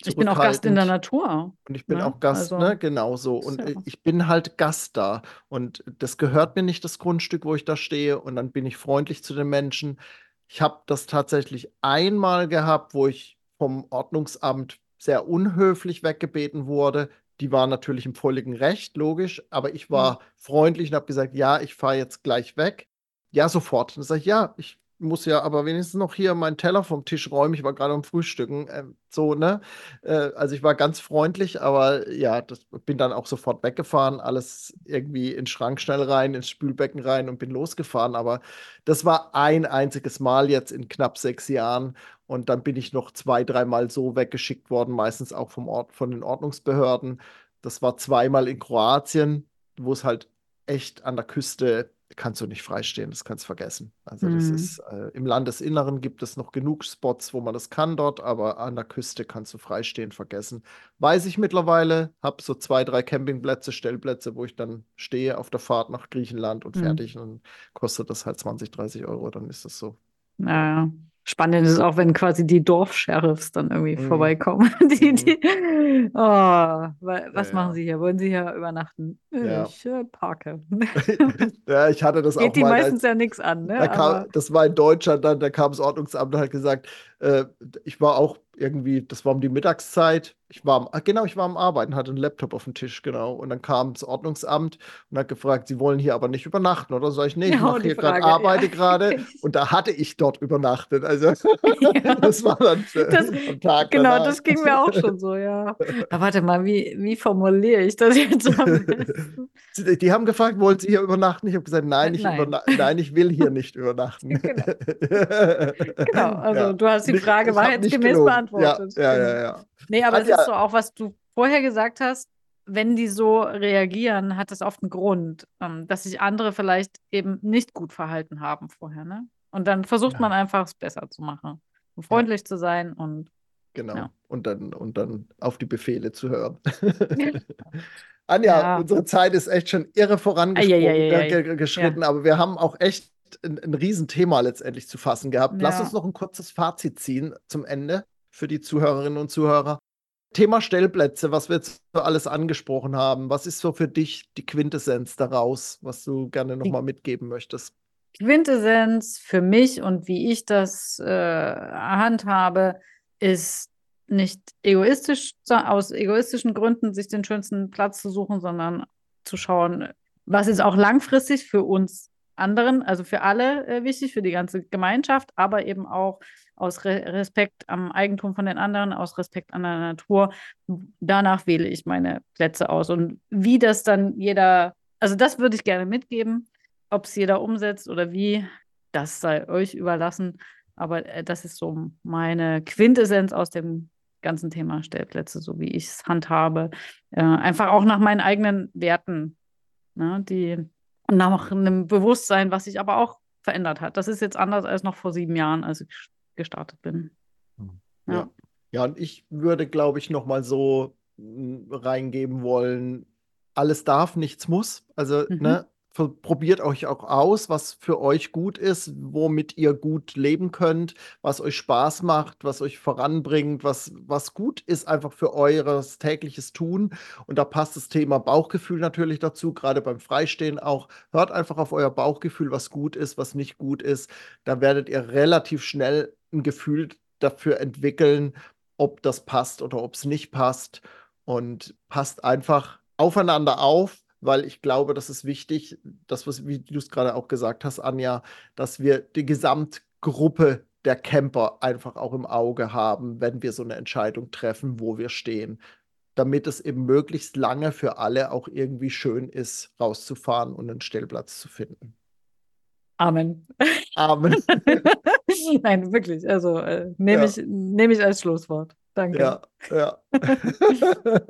Ich bin auch Gast in der Natur. Und ich bin ne? auch Gast, also, ne, genauso. Und ja. ich bin halt Gast da. Und das gehört mir nicht, das Grundstück, wo ich da stehe. Und dann bin ich freundlich zu den Menschen. Ich habe das tatsächlich einmal gehabt, wo ich vom Ordnungsamt sehr unhöflich weggebeten wurde die waren natürlich im völligen Recht, logisch, aber ich war mhm. freundlich und habe gesagt, ja, ich fahre jetzt gleich weg. Ja, sofort. Und dann sage ich, ja, ich muss ja aber wenigstens noch hier meinen Teller vom Tisch räumen. Ich war gerade am Frühstücken. Äh, so, ne? Äh, also ich war ganz freundlich, aber ja, das bin dann auch sofort weggefahren, alles irgendwie in den Schrank schnell rein, ins Spülbecken rein und bin losgefahren. Aber das war ein einziges Mal jetzt in knapp sechs Jahren. Und dann bin ich noch zwei, dreimal so weggeschickt worden, meistens auch vom Ort, von den Ordnungsbehörden. Das war zweimal in Kroatien, wo es halt echt an der Küste kannst du nicht freistehen, das kannst du vergessen. Also das mhm. ist äh, im Landesinneren gibt es noch genug Spots, wo man das kann dort, aber an der Küste kannst du freistehen vergessen. Weiß ich mittlerweile, habe so zwei, drei Campingplätze, Stellplätze, wo ich dann stehe auf der Fahrt nach Griechenland und mhm. fertig und kostet das halt 20, 30 Euro, dann ist das so. Naja. Spannend ist auch, wenn quasi die Dorfsheriffs dann irgendwie mhm. vorbeikommen. die, mhm. die, oh, was ja, machen Sie hier? Wollen Sie hier übernachten? Ja. Ich äh, parke. ja, ich hatte das Geht auch die meistens ja nichts an. Ne? Da kam, das war in Deutschland, dann, da kam das Ordnungsamt und hat gesagt, äh, ich war auch irgendwie, das war um die Mittagszeit. Ich war, am, ah, genau, ich war am Arbeiten, hatte einen Laptop auf dem Tisch, genau. Und dann kam das Ordnungsamt und hat gefragt, Sie wollen hier aber nicht übernachten, oder? Sag ich, nee, ich ja, mache hier gerade, arbeite ja. gerade. Und da hatte ich dort übernachtet. Also, ja. das war dann äh, das, am Tag. Genau, danach. das ging mir auch schon so, ja. Aber warte mal, wie, wie formuliere ich das jetzt am besten? Die haben gefragt, wollen Sie hier übernachten? Ich habe gesagt, nein, ich, nein. nein. ich will hier nicht übernachten. genau. genau, also du hast die Frage wahrheitsgemäß beantwortet. Ja, ja, ja. ja. Nee, aber es ist so auch, was du vorher gesagt hast, wenn die so reagieren, hat das oft einen Grund, ähm, dass sich andere vielleicht eben nicht gut verhalten haben vorher. Ne? Und dann versucht ja. man einfach, es besser zu machen und freundlich ja. zu sein und Genau. Ja. Und, dann, und dann auf die Befehle zu hören. Anja, ja. unsere Zeit ist echt schon irre vorangeschritten, aber wir haben auch echt ein, ein Riesenthema letztendlich zu fassen gehabt. Lass uns noch ein kurzes Fazit ziehen zum Ende für die Zuhörerinnen und Zuhörer. Thema Stellplätze, was wir jetzt alles angesprochen haben. Was ist so für dich die Quintessenz daraus, was du gerne nochmal mitgeben möchtest? Quintessenz für mich und wie ich das äh, handhabe, ist nicht egoistisch, aus egoistischen Gründen sich den schönsten Platz zu suchen, sondern zu schauen, was ist auch langfristig für uns anderen, also für alle äh, wichtig, für die ganze Gemeinschaft, aber eben auch aus Re Respekt am Eigentum von den anderen, aus Respekt an der Natur. Danach wähle ich meine Plätze aus. Und wie das dann jeder, also das würde ich gerne mitgeben, ob es jeder umsetzt oder wie, das sei euch überlassen. Aber äh, das ist so meine Quintessenz aus dem ganzen Thema Stellplätze, so wie ich es handhabe. Äh, einfach auch nach meinen eigenen Werten, ne, die nach einem Bewusstsein, was sich aber auch verändert hat. Das ist jetzt anders als noch vor sieben Jahren, als ich gestartet bin. Hm. Ja, ja, ja und ich würde, glaube ich, noch mal so hm, reingeben wollen, alles darf, nichts muss. Also, mhm. ne, probiert euch auch aus, was für euch gut ist, womit ihr gut leben könnt, was euch Spaß macht, was euch voranbringt, was, was gut ist einfach für eures tägliches Tun. Und da passt das Thema Bauchgefühl natürlich dazu, gerade beim Freistehen auch. Hört einfach auf euer Bauchgefühl, was gut ist, was nicht gut ist. Da werdet ihr relativ schnell ein Gefühl dafür entwickeln, ob das passt oder ob es nicht passt. Und passt einfach aufeinander auf weil ich glaube, das ist wichtig, das, was, wie du es gerade auch gesagt hast, Anja, dass wir die Gesamtgruppe der Camper einfach auch im Auge haben, wenn wir so eine Entscheidung treffen, wo wir stehen, damit es eben möglichst lange für alle auch irgendwie schön ist, rauszufahren und einen Stellplatz zu finden. Amen. Amen. Nein, wirklich. Also äh, nehme ja. ich, nehm ich als Schlusswort. Danke. Ja, ja.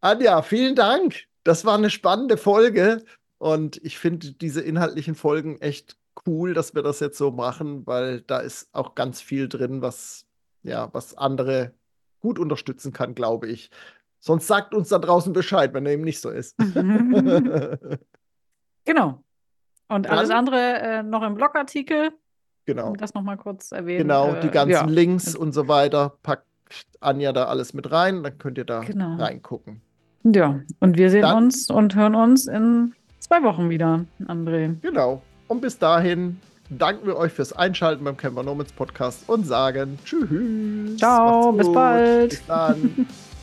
Anja, vielen Dank das war eine spannende Folge und ich finde diese inhaltlichen Folgen echt cool, dass wir das jetzt so machen, weil da ist auch ganz viel drin, was ja, was andere gut unterstützen kann, glaube ich. Sonst sagt uns da draußen Bescheid, wenn er eben nicht so ist. genau. Und alles Dann, andere äh, noch im Blogartikel. Genau. Um das nochmal kurz erwähnen. Genau, die äh, ganzen ja. Links und so weiter packt Anja da alles mit rein, dann könnt ihr da genau. reingucken. Ja, und wir sehen Dann, uns und hören uns in zwei Wochen wieder, André. Genau. Und bis dahin danken wir euch fürs Einschalten beim Camper Nomads Podcast und sagen Tschüss. Ciao, bis bald. Bis dann.